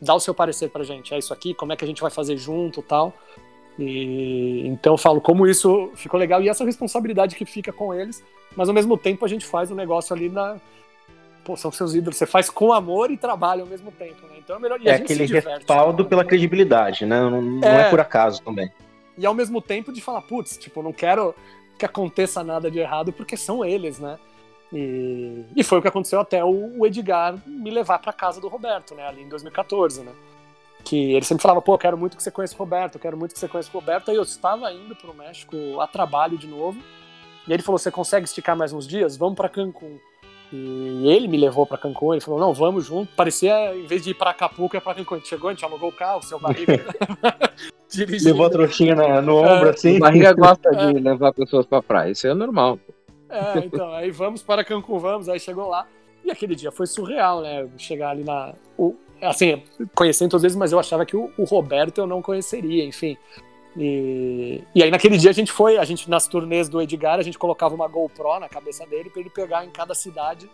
dá o seu parecer pra gente, é isso aqui, como é que a gente vai fazer junto tal. E então eu falo como isso ficou legal e essa responsabilidade que fica com eles, mas ao mesmo tempo a gente faz o um negócio ali na. Pô, são seus ídolos, você faz com amor e trabalho ao mesmo tempo, né? Então é melhor. E é aquele respaldo né? pela credibilidade, né? Não, não é... é por acaso também. E ao mesmo tempo de falar, putz, tipo, não quero que aconteça nada de errado porque são eles, né? E, e foi o que aconteceu até o, Edgar me levar para casa do Roberto, né, ali em 2014, né? Que ele sempre falava, pô, quero muito que você conheça o Roberto, quero muito que você conheça o Roberto. Aí eu estava indo para o México a trabalho de novo. E ele falou: Você consegue esticar mais uns dias? Vamos para Cancún. E ele me levou para Cancún. Ele falou: Não, vamos junto. Parecia, em vez de ir para Acapulco, é para Cancún. A gente chegou, a gente alugou o carro, seu barriga. Levou a trouxinha no, no ombro, é, assim. O barriga gosta de é. levar pessoas para praia. Isso é normal. É, então, aí vamos para Cancún, vamos, aí chegou lá. E aquele dia foi surreal, né? Chegar ali na. O, assim, conhecendo todas vezes, mas eu achava que o, o, Roberto eu não conheceria, enfim. E, e aí naquele dia a gente foi, a gente nas turnês do Edgar, a gente colocava uma GoPro na cabeça dele para ele pegar em cada cidade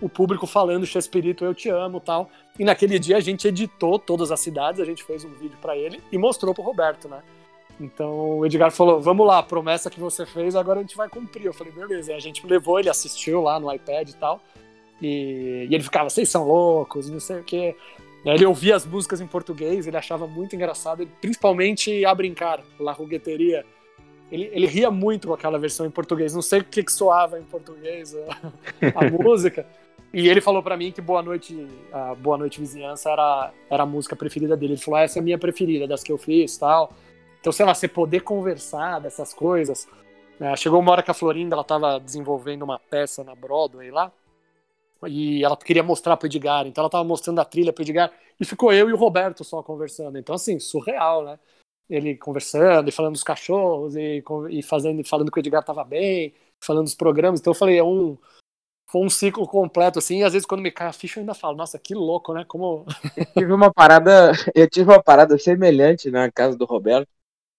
o público falando Chespirito, eu te amo tal. E naquele dia a gente editou todas as cidades, a gente fez um vídeo para ele e mostrou pro Roberto, né? Então o Edgar falou: Vamos lá, promessa que você fez, agora a gente vai cumprir. Eu falei: Beleza. E a gente levou, ele assistiu lá no iPad e tal. E, e ele ficava: Vocês são loucos, não sei o quê. Ele ouvia as músicas em português, ele achava muito engraçado, principalmente A Brincar, La Rugueteria. Ele, ele ria muito com aquela versão em português. Não sei o que, que soava em português a, a música. E ele falou para mim que Boa Noite, a Boa Noite Vizinhança era, era a música preferida dele. Ele falou: ah, essa é a minha preferida das que eu fiz tal. Então, sei lá, você poder conversar dessas coisas. É, chegou uma hora que a Florinda ela estava desenvolvendo uma peça na Broadway lá. E ela queria mostrar pro Edgar, então ela estava mostrando a trilha pro Edgar. E ficou eu e o Roberto só conversando. Então, assim, surreal, né? Ele conversando e falando dos cachorros e, e fazendo, falando que o Edgar estava bem, falando dos programas. Então eu falei, é um, foi um ciclo completo, assim, e às vezes quando me cai a ficha eu ainda falo, nossa, que louco, né? Como. Eu tive uma parada, eu tive uma parada semelhante na casa do Roberto,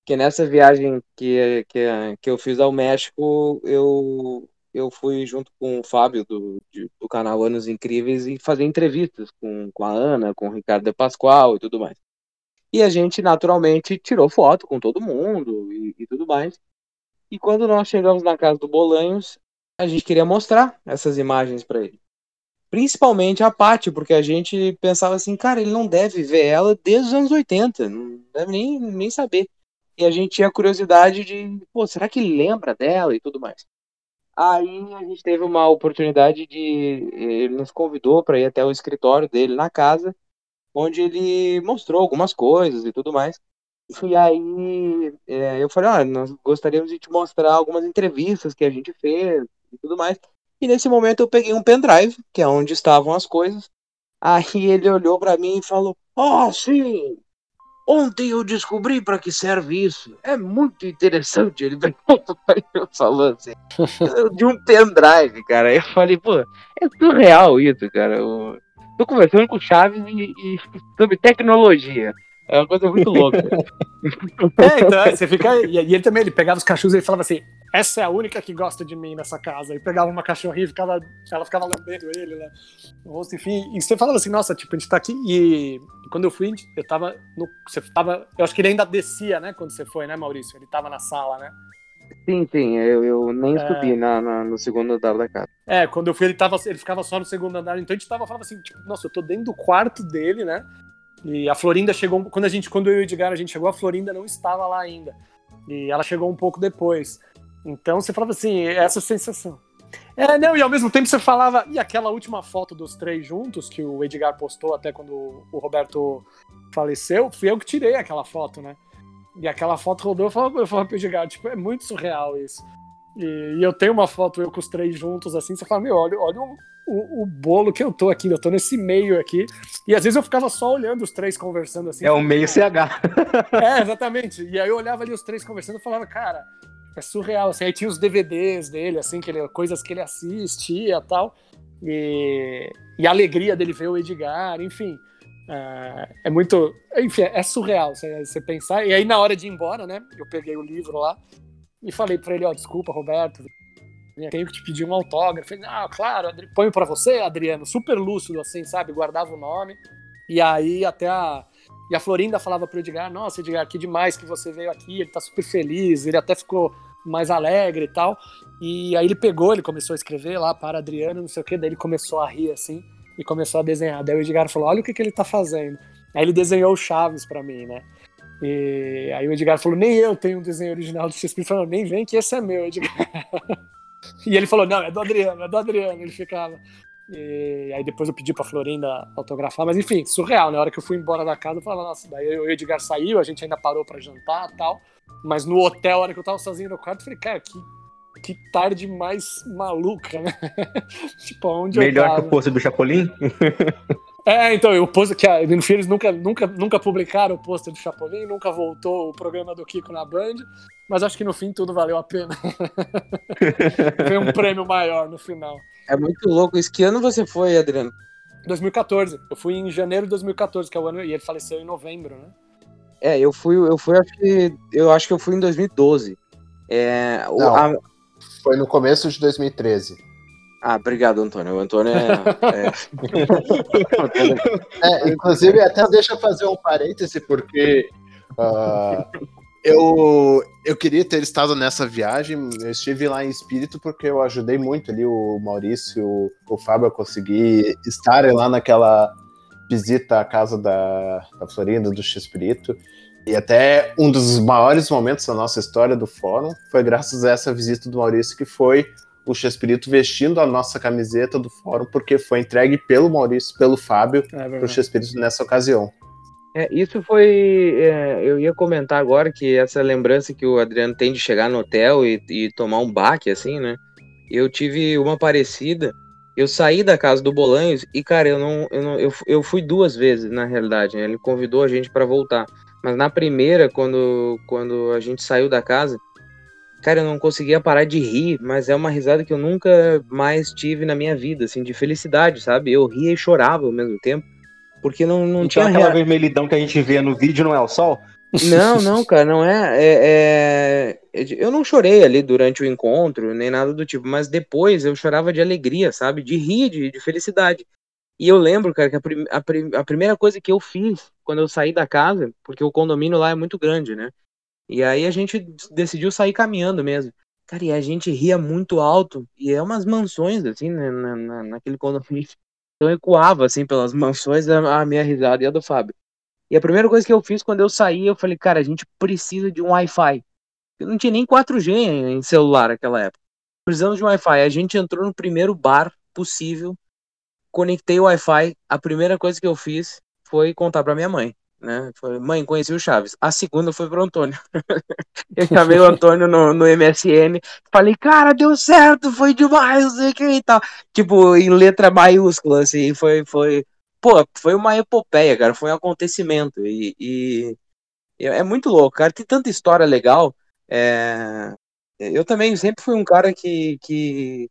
que nessa viagem que, que, que eu fiz ao México, eu, eu fui junto com o Fábio do, do canal Anos Incríveis e fazer entrevistas com, com a Ana, com o Ricardo de Pascoal e tudo mais. E a gente, naturalmente, tirou foto com todo mundo e, e tudo mais. E quando nós chegamos na casa do Bolanhos, a gente queria mostrar essas imagens para ele. Principalmente a Paty, porque a gente pensava assim, cara, ele não deve ver ela desde os anos 80, não deve nem, nem saber e a gente tinha curiosidade de, pô, será que ele lembra dela e tudo mais. Aí a gente teve uma oportunidade de. Ele nos convidou para ir até o escritório dele na casa, onde ele mostrou algumas coisas e tudo mais. E aí é, eu falei: ah, nós gostaríamos de te mostrar algumas entrevistas que a gente fez e tudo mais. E nesse momento eu peguei um pendrive, que é onde estavam as coisas. Aí ele olhou para mim e falou: Oh, sim, Ontem eu descobri para que serve isso. É muito interessante. Ele falou assim, de um pendrive, cara. Eu falei, pô, é surreal isso, cara. Eu tô conversando com o Chaves e, e, sobre tecnologia. É uma coisa muito louca. É, então, aí você fica. E, ele também, ele pegava os cachorros e falava assim: essa é a única que gosta de mim nessa casa. E pegava uma cachorrinha e ficava, ela ficava lambendo ele, né? Rosto, enfim. E você falava assim, nossa, tipo, a gente tá aqui. E, e quando eu fui, eu tava no. Você tava. Eu acho que ele ainda descia, né? Quando você foi, né, Maurício? Ele tava na sala, né? Sim, sim, eu, eu nem É. subi na, na- no segundo andar da casa. É, quando eu fui, ele, tava, ele ficava só no segundo andar. Então a gente tava falando assim, tipo, nossa, eu tô dentro do quarto dele, né? E a Florinda chegou. Quando a gente, quando eu e o Edgar a gente chegou, a Florinda não estava lá ainda. E ela chegou um pouco depois. Então você falava assim, essa sensação. É, não, e ao mesmo tempo você falava, e aquela última foto dos três juntos, que o Edgar postou até quando o Roberto faleceu, fui eu que tirei aquela foto, né? E aquela foto rodou, eu falava, eu falava pro Edgar, tipo, é muito surreal isso. E, e eu tenho uma foto eu com os três juntos, assim, você fala, meu, olha, olha o, o, o bolo que eu tô aqui, eu tô nesse meio aqui. E às vezes eu ficava só olhando os três conversando assim. É o meio CH. É, exatamente. E aí eu olhava ali os três conversando e falava, cara, é surreal. Assim, aí tinha os DVDs dele, assim, que ele, coisas que ele assistia tal. E, e a alegria dele ver o Edgar, enfim. É, é muito. Enfim, é surreal você, você pensar. E aí, na hora de ir embora, né? Eu peguei o livro lá e falei pra ele: Ó, desculpa, Roberto, tenho que te pedir um autógrafo. Ele, ah, claro, ponho pra você, Adriano. Super lúcido, assim, sabe? Guardava o nome. E aí, até a. E a Florinda falava pro Edgar: Nossa, Edgar, que demais que você veio aqui. Ele tá super feliz. Ele até ficou mais alegre e tal. E aí ele pegou, ele começou a escrever lá para Adriano, não sei o que. Daí ele começou a rir assim e começou a desenhar. Daí o Edgar falou: Olha o que, que ele tá fazendo. Aí ele desenhou o Chaves pra mim, né? E aí o Edgar falou: Nem eu tenho um desenho original do Shakespeare. Ele falou: Nem vem que esse é meu, Edgar. e ele falou: Não, é do Adriano, é do Adriano. Ele ficava. E aí depois eu pedi pra Florinda autografar, mas enfim, surreal. Na hora que eu fui embora da casa, eu falava, nossa, daí o Edgar saiu, a gente ainda parou pra jantar e tal. Mas no hotel, a hora que eu tava sozinho no quarto, eu falei, cara, que, que tarde mais maluca, né? tipo, onde eu Melhor tava. que o pôster do Chapolin? É, então, o pôster que a enfim, eles nunca, nunca, nunca publicaram o pôster do Chapolin, nunca voltou o programa do Kiko na Band, mas acho que no fim tudo valeu a pena. Veio um prêmio maior no final. É muito louco isso. Que ano você foi, Adriano? 2014. Eu fui em janeiro de 2014, que é o ano. E ele faleceu em novembro, né? É, eu fui, eu fui, acho que. Eu acho que eu fui em 2012. É, Não. a- Foi no começo de 2013. ah, obrigado, Antônio. O Antônio é. é- É, inclusive, até deixa eu fazer um parêntese, porque ah, eu, eu queria ter estado nessa viagem. Eu estive lá em espírito porque eu ajudei muito ali o Maurício, o, o Fábio a conseguir estarem lá naquela visita à casa da, da Florinda, do X-Espírito. E até um dos maiores momentos da nossa história do fórum foi graças a essa visita do Maurício, que foi o X-Espírito vestindo a nossa camiseta do fórum, porque foi entregue pelo Maurício, pelo Fábio, É pro verdade. X-Espírito nessa ocasião. É, isso foi. é, eu ia comentar agora que essa lembrança que o Adriano tem de chegar no hotel e, e tomar um baque, assim, né? Eu tive uma parecida. Eu saí da casa do Bolanhos e, cara, eu não. Eu, não, eu, eu fui duas vezes, na realidade. né? Ele convidou a gente pra voltar. Mas na primeira, quando, quando a gente saiu da casa, cara, eu não conseguia parar de rir, mas é uma risada que eu nunca mais tive na minha vida, assim, de felicidade, sabe? Eu ria e chorava ao mesmo tempo. Porque não, não Então tinha aquela vermelhidão que a gente vê no vídeo não é o sol? Não, não, cara, não é, é, é- é Eu não chorei ali durante o encontro, nem nada do tipo, mas depois eu chorava de alegria, sabe? De rir, de, de felicidade. E eu lembro, cara, que a, prim- a prim- a primeira coisa que eu fiz quando eu saí da casa, porque o condomínio lá é muito grande, né? E aí a gente decidiu sair caminhando mesmo. Cara, e a gente ria muito alto, e é umas mansões, assim, né, na, na- naquele condomínio. Então ecoava, assim, pelas mansões a, a minha risada e a do Fábio. E a primeira coisa que eu fiz quando eu saí, eu falei, cara, a gente precisa de um Wi-Fi. Eu não tinha nem 4G em celular naquela época. Precisamos de um Wi-Fi. A gente entrou no primeiro bar possível, conectei o Wi-Fi. A primeira coisa que eu fiz foi contar pra minha mãe. Né? Falei, mãe, conheci o Chaves. A segunda foi pro Antônio. eu chamei o Antônio no, no MSN. Falei, cara, deu certo, foi demais, não sei o que e tal. Tipo, em letra maiúscula, assim, foi, foi, pô, foi uma epopeia, cara, foi um acontecimento e, e- e é muito louco, cara, tem tanta história legal. é, eu também sempre fui um cara que, que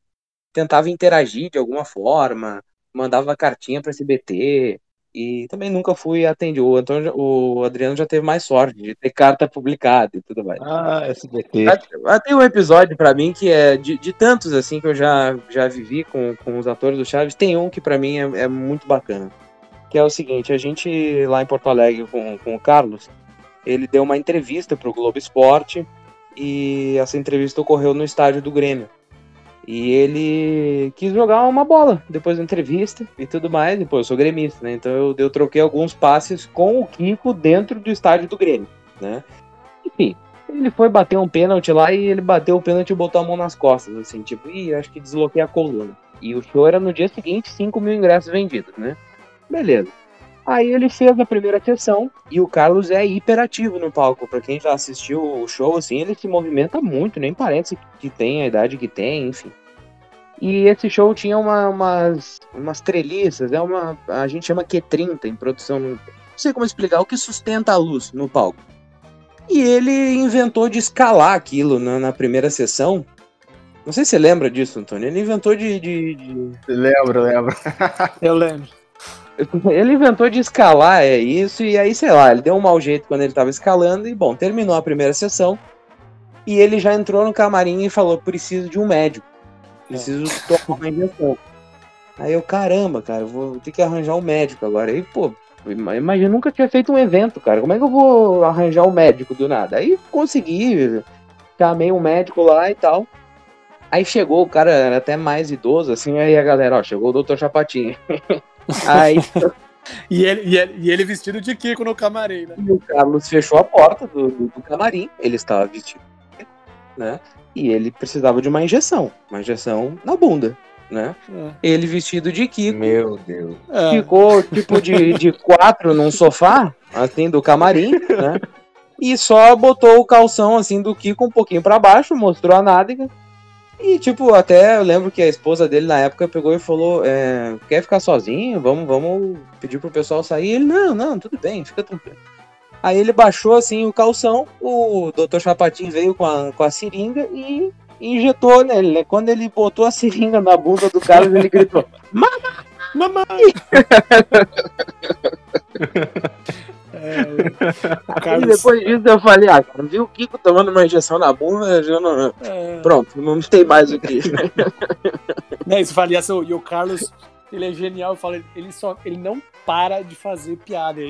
tentava interagir de alguma forma, mandava cartinha para SBT, E também nunca fui atendido. O, Antônio, o Adriano já teve mais sorte de ter carta publicada e tudo mais. Ah, SBT. Tem um episódio pra mim que é de, de tantos assim que eu já, já vivi com, com os atores do Chaves, tem um que pra mim é, é muito bacana. Que é o seguinte, a gente lá em Porto Alegre com, com o Carlos, ele deu uma entrevista pro Globo Esporte e essa entrevista ocorreu no estádio do Grêmio. E ele quis jogar uma bola depois da entrevista e tudo mais. E, pô, eu sou gremista, né? Então eu, eu troquei alguns passes com o Kiko dentro do estádio do Grêmio, né? Enfim, ele foi bater um pênalti lá e ele bateu o pênalti e botou a mão nas costas, assim, tipo, ih, acho que desloquei a coluna. E o show era no dia seguinte, 5 mil ingressos vendidos, né? Beleza. Aí ele fez a primeira sessão e o Carlos é hiperativo no palco. Pra quem já assistiu o show, assim, ele se movimenta muito, nem parece que tem a idade que tem, enfim. E esse show tinha uma- umas, umas treliças, é uma, a gente chama Q30 em produção, não sei como explicar, o que sustenta a luz no palco. E ele inventou de escalar aquilo na, na primeira sessão. Não sei se você lembra disso, Antônio. Ele inventou de- de- de, Lembro, lembro. Eu lembro. Ele inventou de escalar, é isso, e aí, sei lá, ele deu um mau jeito quando ele tava escalando, e bom, terminou a primeira sessão, e ele já entrou no camarim e falou: preciso de um médico, preciso tomar uma injeção. Aí eu, caramba, cara, vou ter que arranjar um médico agora. Aí, pô, imagina, nunca tinha feito um evento, cara, como é que eu vou arranjar um médico do nada? Aí consegui, chamei um médico lá e tal. Aí chegou, o cara era até mais idoso, assim, aí a galera, ó, chegou o Dr. Chapatinho. aí E ele, e, ele, e ele vestido de Kiko no camarim, né? E o Carlos fechou a porta do, do- do camarim, ele estava vestido, né? E ele precisava de uma injeção, uma injeção na bunda, né? Ele vestido de Kiko, Meu Deus. É. ficou tipo de, de quatro num sofá, assim, do camarim, né? E só botou o calção, assim, do Kiko um pouquinho pra baixo, mostrou a nádega. E, tipo, até eu lembro que a esposa dele na época pegou e falou: é, Quer ficar sozinho? Vamos, vamos pedir pro pessoal sair. Ele: Não, não, tudo bem, fica tranquilo. Aí ele baixou, assim, o calção. O Dr. Chapatin veio com a, com a seringa e injetou nele. né? Quando ele botou a seringa na bunda do Carlos, ele gritou: Mamãe! É, Carlos, depois disso eu falei, ah, cara, viu o Kiko tomando uma injeção na bunda, eu não, é, pronto, não tem mais o que. né, isso valia assim, e o Carlos, ele é genial, eu falo, ele só, ele não para de fazer piada.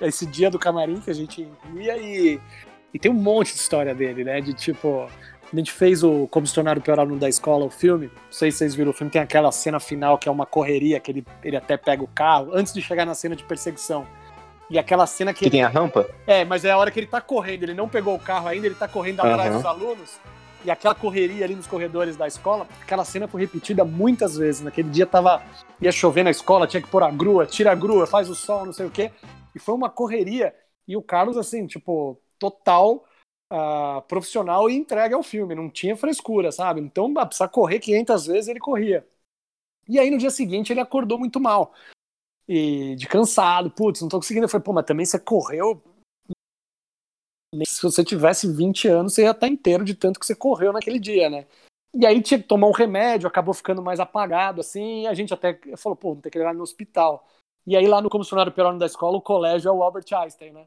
Esse dia do camarim que a gente ia e, e tem um monte de história dele, né? De tipo, a gente fez o Como se tornar o pior aluno da escola, o filme. Não sei se vocês viram o filme, tem aquela cena final que é uma correria, que ele, ele até pega o carro, antes de chegar na cena de perseguição. E aquela cena que Que ele tem a rampa? é, mas é a hora que ele tá correndo, ele não pegou o carro ainda, ele tá correndo atrás Aham. dos alunos. E aquela correria ali nos corredores da escola, aquela cena foi repetida muitas vezes. Naquele dia tava ia chover na escola, tinha que pôr a grua, tira a grua, faz o sol, não sei o quê. E foi uma correria. E o Carlos, assim, tipo, total ah, profissional e entregue ao filme. Não tinha frescura, sabe? Então, ah, precisar correr 500 vezes, ele corria. E aí, no dia seguinte, ele acordou muito mal. E de cansado, putz, não tô conseguindo. Eu falei, pô, mas também você correu se você tivesse 20 anos, você ia estar inteiro de tanto que você correu naquele dia, né? E aí tinha que tomar um remédio, acabou ficando mais apagado, assim, a gente até falou, pô, não tem que levar no hospital. E aí lá no comissionário perônio da escola, o colégio é o Albert Einstein, né?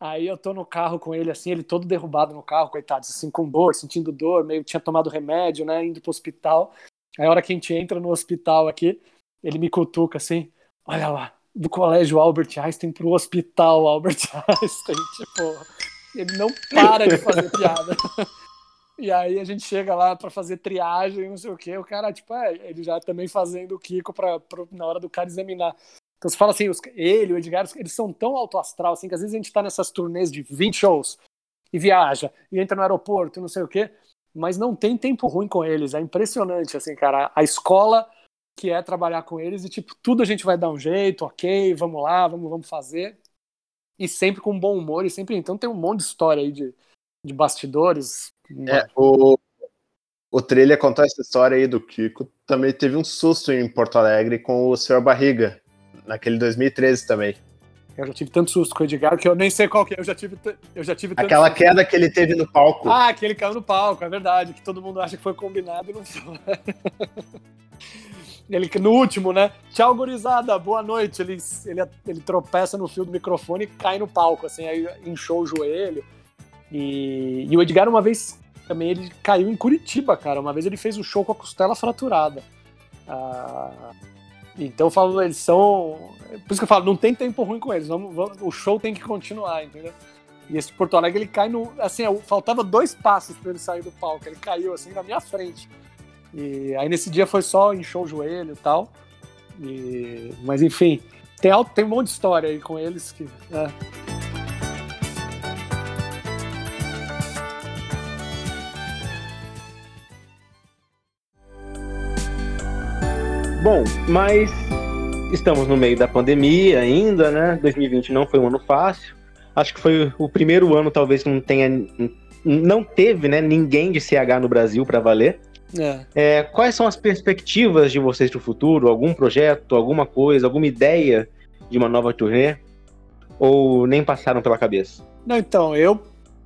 Aí eu tô no carro com ele, assim, ele todo derrubado no carro, coitado, assim, com dor, sentindo dor, meio tinha tomado remédio, né, indo pro hospital. Aí a hora que a gente entra no hospital aqui, ele me cutuca assim, olha lá, do colégio Albert Einstein pro hospital Albert Einstein, tipo, ele não para de fazer piada. E aí a gente chega lá pra fazer triagem, não sei o quê, o cara, tipo, é, ele já também fazendo o Kiko pra, pra- na hora do cara examinar. Então você fala assim, os- ele, o Edgar, eles são tão alto astral, assim, que às vezes a gente tá nessas turnês de 20 shows e viaja, e entra no aeroporto, não sei o quê, mas não tem tempo ruim com eles, é impressionante, assim, cara, a escola que é trabalhar com eles e, tipo, tudo a gente vai dar um jeito, ok, vamos lá, vamos, vamos fazer, e sempre com bom humor, e sempre, então tem um monte de história aí de, de bastidores, É, o, o trailer contou essa história aí do Kiko. Também teve um susto em Porto Alegre com o Sr. Barriga, naquele 2013 também. Eu já tive tanto susto com o Edgar que eu nem sei qual que é. Eu já tive, eu já tive tanto Aquela susto. queda que ele teve no palco. Ah, que ele caiu no palco, é verdade. Que todo mundo acha que foi combinado e não foi. ele no último, né? Tchau, gurizada, boa noite. Ele, ele, ele tropeça no fio do microfone e cai no palco, assim, aí inchou o joelho. E, e o Edgar, uma vez também, ele caiu em Curitiba, cara. Uma vez ele fez um show com a costela fraturada. Ah, então eu falo, eles são. Por isso que eu falo, não tem tempo ruim com eles. Vamos, vamos, o show tem que continuar, entendeu? E esse Porto Alegre, ele cai no. Assim, faltava dois passos para ele sair do palco. Ele caiu assim na minha frente. E aí nesse dia foi só inchou o joelho e tal. E, mas enfim, tem, tem um monte de história aí com eles que. É. Bom, mas estamos no meio da pandemia ainda, né? 2020 não foi um ano fácil. Acho que foi o primeiro ano, talvez, que não tenha. Não teve, né, ninguém de CH no Brasil para valer. É. É, quais são as perspectivas de vocês para o futuro? Algum projeto, alguma coisa, alguma ideia de uma nova turnê? Ou nem passaram pela cabeça? Não, então, eu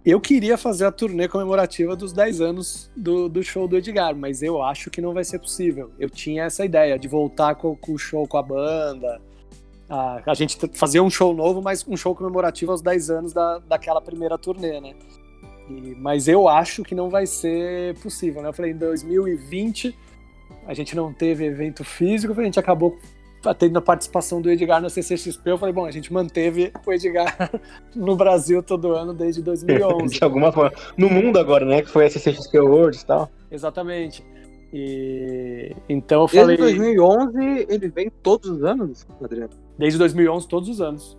eu queria fazer a turnê comemorativa dos 10 anos do, do show do Edgar, mas eu acho que não vai ser possível. Eu tinha essa ideia de voltar com, com o show com a banda, a, a, gente fazer um show novo, mas um show comemorativo aos 10 anos da, daquela primeira turnê, né? E, mas eu acho que não vai ser possível, né? Eu falei, em 2020 a gente não teve evento físico, a gente acabou tendo a participação do Edgar na CCXP, eu falei, bom, a gente manteve o Edgar no Brasil todo ano desde 2011. De alguma forma. No mundo agora, né? Que foi a CCXP Awards e tal. Exatamente. E então eu falei. Desde 2011 ele vem todos os anos, Adriano? Desde 2011, todos os anos.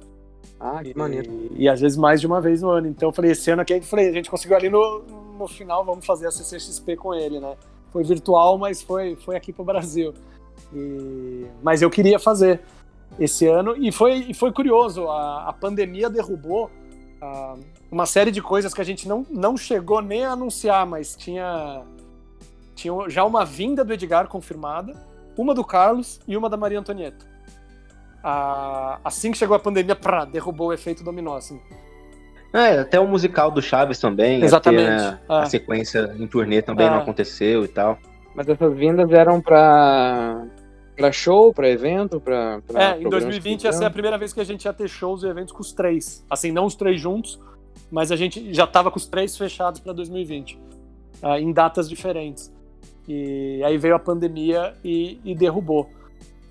Ah, que e, maneiro. E, às vezes mais de uma vez no ano. Então eu falei, esse ano aqui, eu falei, a gente conseguiu ali no, no final, vamos fazer a CCXP com ele, né? Foi virtual, mas foi, foi aqui pro Brasil. E... Mas eu queria fazer esse ano e foi, e foi curioso. A, a pandemia derrubou uh, uma série de coisas que a gente não, não chegou nem a anunciar, mas tinha, tinha já uma vinda do Edgar confirmada, uma do Carlos e uma da Maria Antonieta. Uh, assim que chegou a pandemia, prá, derrubou o efeito dominó. Assim. É, até o musical do Chaves também. Exatamente. Né, é. A sequência em turnê também é. não aconteceu e tal. Mas essas vindas eram para para show, para evento, para É, em 2020 ia ser a primeira vez que a gente ia ter shows e eventos com os três. Assim, não os três juntos, mas a gente já estava com os três fechados para 2020, uh, em datas diferentes. E aí veio a pandemia e, e derrubou.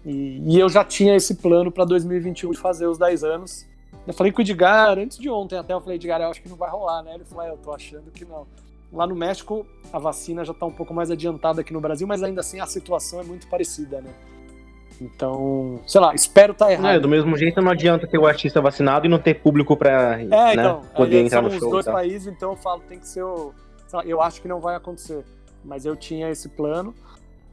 E, e, eu já tinha esse plano para 2021 de fazer os 10 anos. Eu falei com o Edgar antes de ontem, até eu falei, Edgar, eu acho que não vai rolar, né? Ele falou, é, eu tô achando que não. Lá no México, a vacina já está um pouco mais adiantada aqui no Brasil, mas ainda assim a situação é muito parecida, né? Então, sei lá, espero estar tá errado. É, do mesmo jeito não adianta ter o artista vacinado e não ter público para é, né, então, poder entrar no show. São os dois países, então eu falo, tem que ser o... Lá, eu acho que não vai acontecer, mas eu tinha esse plano.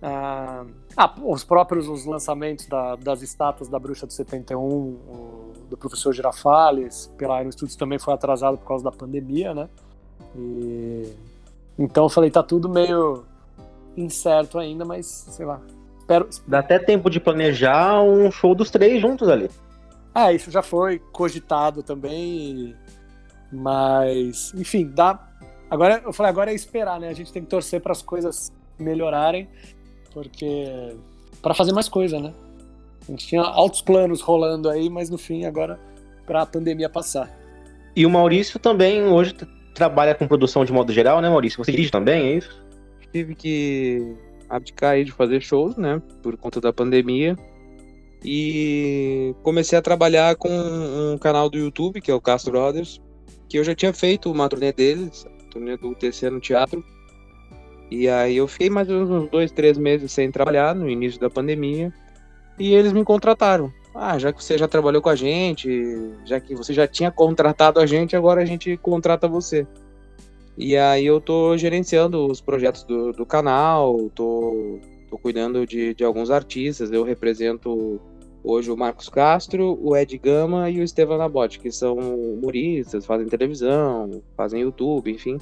Ah, ah os próprios os lançamentos da, das estátuas da Bruxa do 71, o, do professor Girafales, pela Iron Studios também foi atrasado por causa da pandemia, né? E então eu falei, tá tudo meio incerto ainda, mas sei lá. Espero... Dá até tempo de planejar um show dos três juntos ali. É, isso já foi cogitado também, mas enfim, dá. Agora eu falei, agora é esperar, né? A gente tem que torcer para as coisas melhorarem, porque para fazer mais coisa, né? A gente tinha altos planos rolando aí, mas no fim agora para a pandemia passar. E o Maurício também hoje trabalha com produção de modo geral, né, Maurício? Você dirige também, é isso? Tive que abdicar aí de fazer shows, né, por conta da pandemia. E comecei a trabalhar com um canal do YouTube, que é o Castro Brothers, que eu já tinha feito uma turnê deles, a turnê do UTC no teatro. E aí eu fiquei mais uns dois, três meses sem trabalhar no início da pandemia. E eles me contrataram ah, já que você já trabalhou com a gente, já que você já tinha contratado a gente, agora a gente contrata você. E aí eu tô gerenciando os projetos do, do canal, tô, tô cuidando de, de alguns artistas, eu represento hoje o Marcos Castro, o Ed Gama e o Estevam Nabote, que são humoristas, fazem televisão, fazem YouTube, enfim.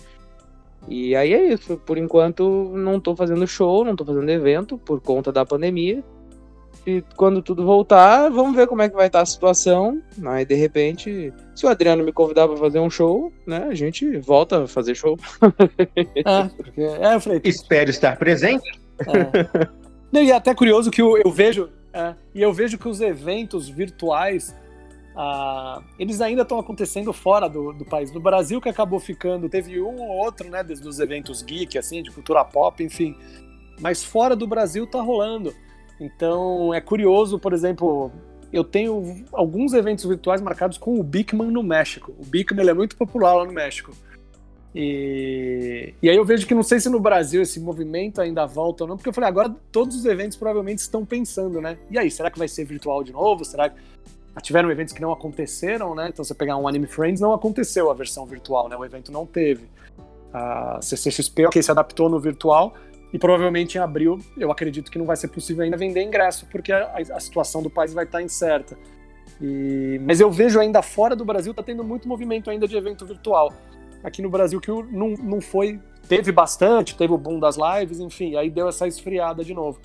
E aí é isso, por enquanto não tô fazendo show, não tô fazendo evento por conta da pandemia, e quando tudo voltar, vamos ver como é que vai estar a situação. Aí, de repente, se o Adriano me convidar para fazer um show, né, a gente volta a fazer show. É, porque... é eu falei... Espero estar presente. É. E é até curioso que eu, eu vejo, é, e eu vejo que os eventos virtuais, ah, eles ainda estão acontecendo fora do, do país. No Brasil que acabou ficando, teve um ou outro, né, dos, dos eventos geek, assim, de cultura pop, enfim. Mas fora do Brasil tá rolando. Então é curioso, por exemplo, eu tenho alguns eventos virtuais marcados com o Bigman no México. O Bigman ele é muito popular lá no México. E, e aí eu vejo que não sei se no Brasil esse movimento ainda volta ou não, porque eu falei, agora todos os eventos provavelmente estão pensando, né? E aí, será que vai ser virtual de novo? Será que. Tiveram eventos que não aconteceram, né? Então, você pegar um Anime Friends, não aconteceu a versão virtual, né? O evento não teve. A CCXP, ok, se adaptou no virtual, e provavelmente em abril, eu acredito que não vai ser possível ainda vender ingresso, porque a, a situação do país vai estar incerta. E, mas eu vejo ainda fora do Brasil, tá tendo muito movimento ainda de evento virtual aqui no Brasil que não, não foi. Teve bastante, teve o boom das lives, enfim, aí deu essa esfriada de novo.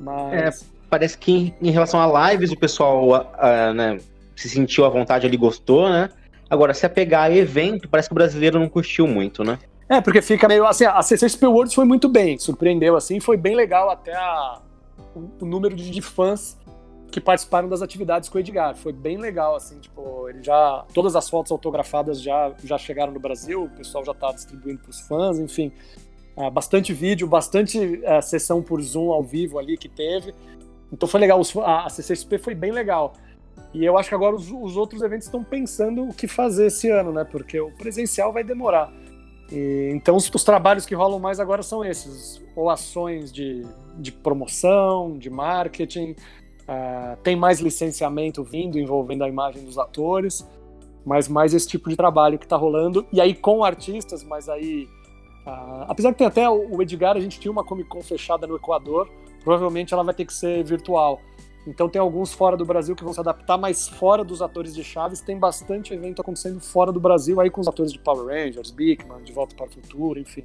Mas. É, parece que em, em relação a lives o pessoal uh, né, se sentiu à vontade ali, gostou, né? Agora, se apegar a evento, parece que o brasileiro não curtiu muito, né? É, porque fica meio assim, a CCXP Worlds foi muito bem, surpreendeu assim, foi bem legal até a, o, o número de, de fãs que participaram das atividades com o Edgar. Foi bem legal, assim, tipo, ele já. Todas as fotos autografadas já, já chegaram no Brasil, o pessoal já tá distribuindo para os fãs, enfim. Uh, bastante vídeo, bastante uh, sessão por Zoom ao vivo ali que teve. Então foi legal, a, CCXP foi bem legal. E eu acho que agora os, os, outros eventos estão pensando o que fazer esse ano, né? Porque o presencial vai demorar. E, então os, os, trabalhos que rolam mais agora são esses, ou ações de, de promoção, de marketing, Uh, tem mais licenciamento vindo envolvendo a imagem dos atores, mas mais esse tipo de trabalho que está rolando. E aí com artistas, mas aí. Uh, apesar que tem até o Edgar, a gente tinha uma Comic Con fechada no Equador, provavelmente ela vai ter que ser virtual. Então tem alguns fora do Brasil que vão se adaptar, mas fora dos atores de Chaves tem bastante evento acontecendo fora do Brasil, aí com os atores de Power Rangers, Bigman, De Volta para o Futuro, enfim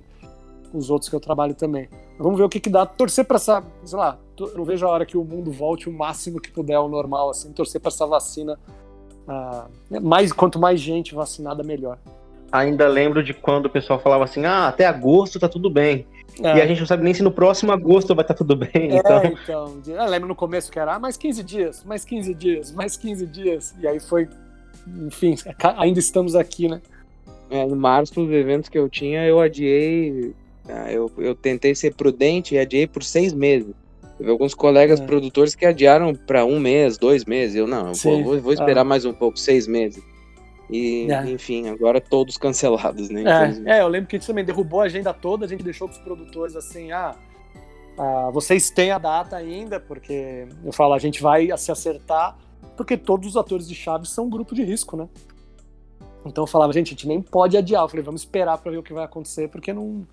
os outros que eu trabalho também. Vamos ver o que, que dá. Torcer para essa, sei lá, não vejo a hora que o mundo volte o máximo que puder ao normal, assim, torcer para essa vacina. Uh, mais, quanto mais gente vacinada, melhor. Ainda lembro de quando o pessoal falava assim: ah, até agosto tá tudo bem. É. E a gente não sabe nem se no próximo agosto vai estar tá tudo bem. É, então, então eu lembro no começo que era ah, mais 15 dias, mais 15 dias, mais 15 dias. E aí foi, enfim, ainda estamos aqui, né? É, em março, os eventos que eu tinha, eu adiei ah, eu, eu tentei ser prudente e adiei por seis meses. Teve alguns colegas é. produtores que adiaram para um mês, dois meses. Eu não, eu vou, vou, esperar ah. mais um pouco, seis meses. E, é. enfim, agora todos cancelados, né? É, é, eu lembro que a gente também derrubou a agenda toda, a gente deixou os produtores assim, ah, ah, vocês têm a data ainda, porque eu falo, a gente vai se acertar, porque todos os atores de Chaves são um grupo de risco, né? Então eu falava, gente, a gente nem pode adiar. Eu falei, vamos esperar para ver o que vai acontecer, porque não,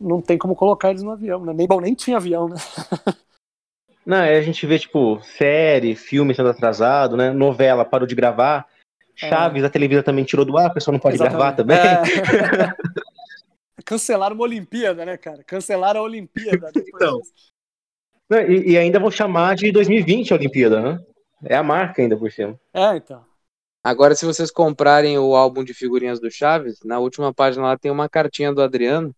não tem como colocar eles no avião, né? Nem, bom, nem tinha avião, né? Não, é a gente vê, tipo, série, filme sendo atrasado, né? Novela parou de gravar. É. Chaves, é. a televisão também tirou do ar, a pessoa não pode Exatamente. gravar também. É. Cancelaram uma Olimpíada, né, cara? Cancelaram a Olimpíada. então. E, e, ainda vão chamar de 2020 a Olimpíada, né? É a marca ainda por cima. É, então. Agora, se vocês comprarem o álbum de figurinhas do Chaves, na última página lá tem uma cartinha do Adriano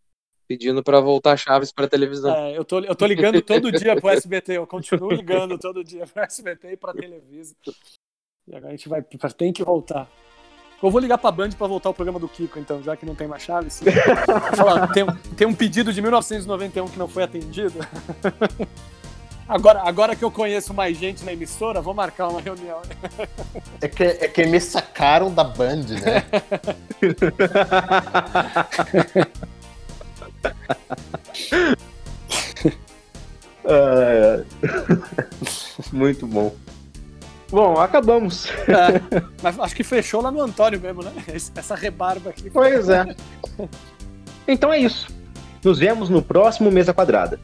pedindo para voltar Chaves para televisão. É, eu tô, eu tô ligando todo dia pro SBT, eu continuo ligando todo dia pro SBT e pra televisão. E agora a gente vai, tem que voltar. Eu vou ligar pra Band pra voltar o programa do Kiko, então, já que não tem mais Chaves. Falar, tem, tem um pedido de 1991 que não foi atendido. Agora, agora que eu conheço mais gente na emissora, vou marcar uma reunião. É que, é que me sacaram da Band, né? Muito bom. Bom, acabamos. É, mas acho que fechou lá no Antônio mesmo, né? Essa rebarba aqui. Pois é. Então é isso. Nos vemos no próximo Mesa Quadrada.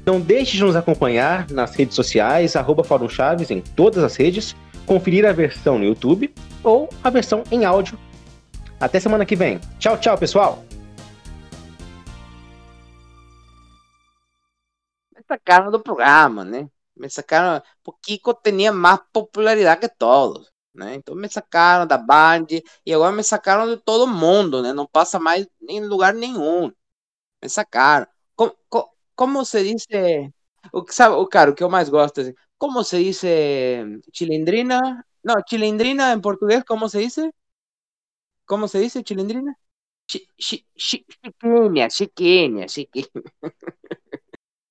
Então deixe de nos acompanhar nas redes sociais, arroba Fórum Chaves em todas as redes, conferir a versão no YouTube ou a versão em áudio. Até semana que vem. Tchau, tchau, pessoal! sacaron do programa, né? Me porque Kiko tinha mais popularidade que todos, né? Então me sacaram da Band e agora me sacaram de todo mundo, né? Não passa mais em lugar nenhum. Me sacaram. Como, como, como se diz? O que sabe, o cara, o que eu mais gosto assim, como se diz chilindrina? Não, chilindrina em português, como se diz? Como se diz chilindrina? Chi, chi, chi, chiquinha, chiquinha, chiquinha.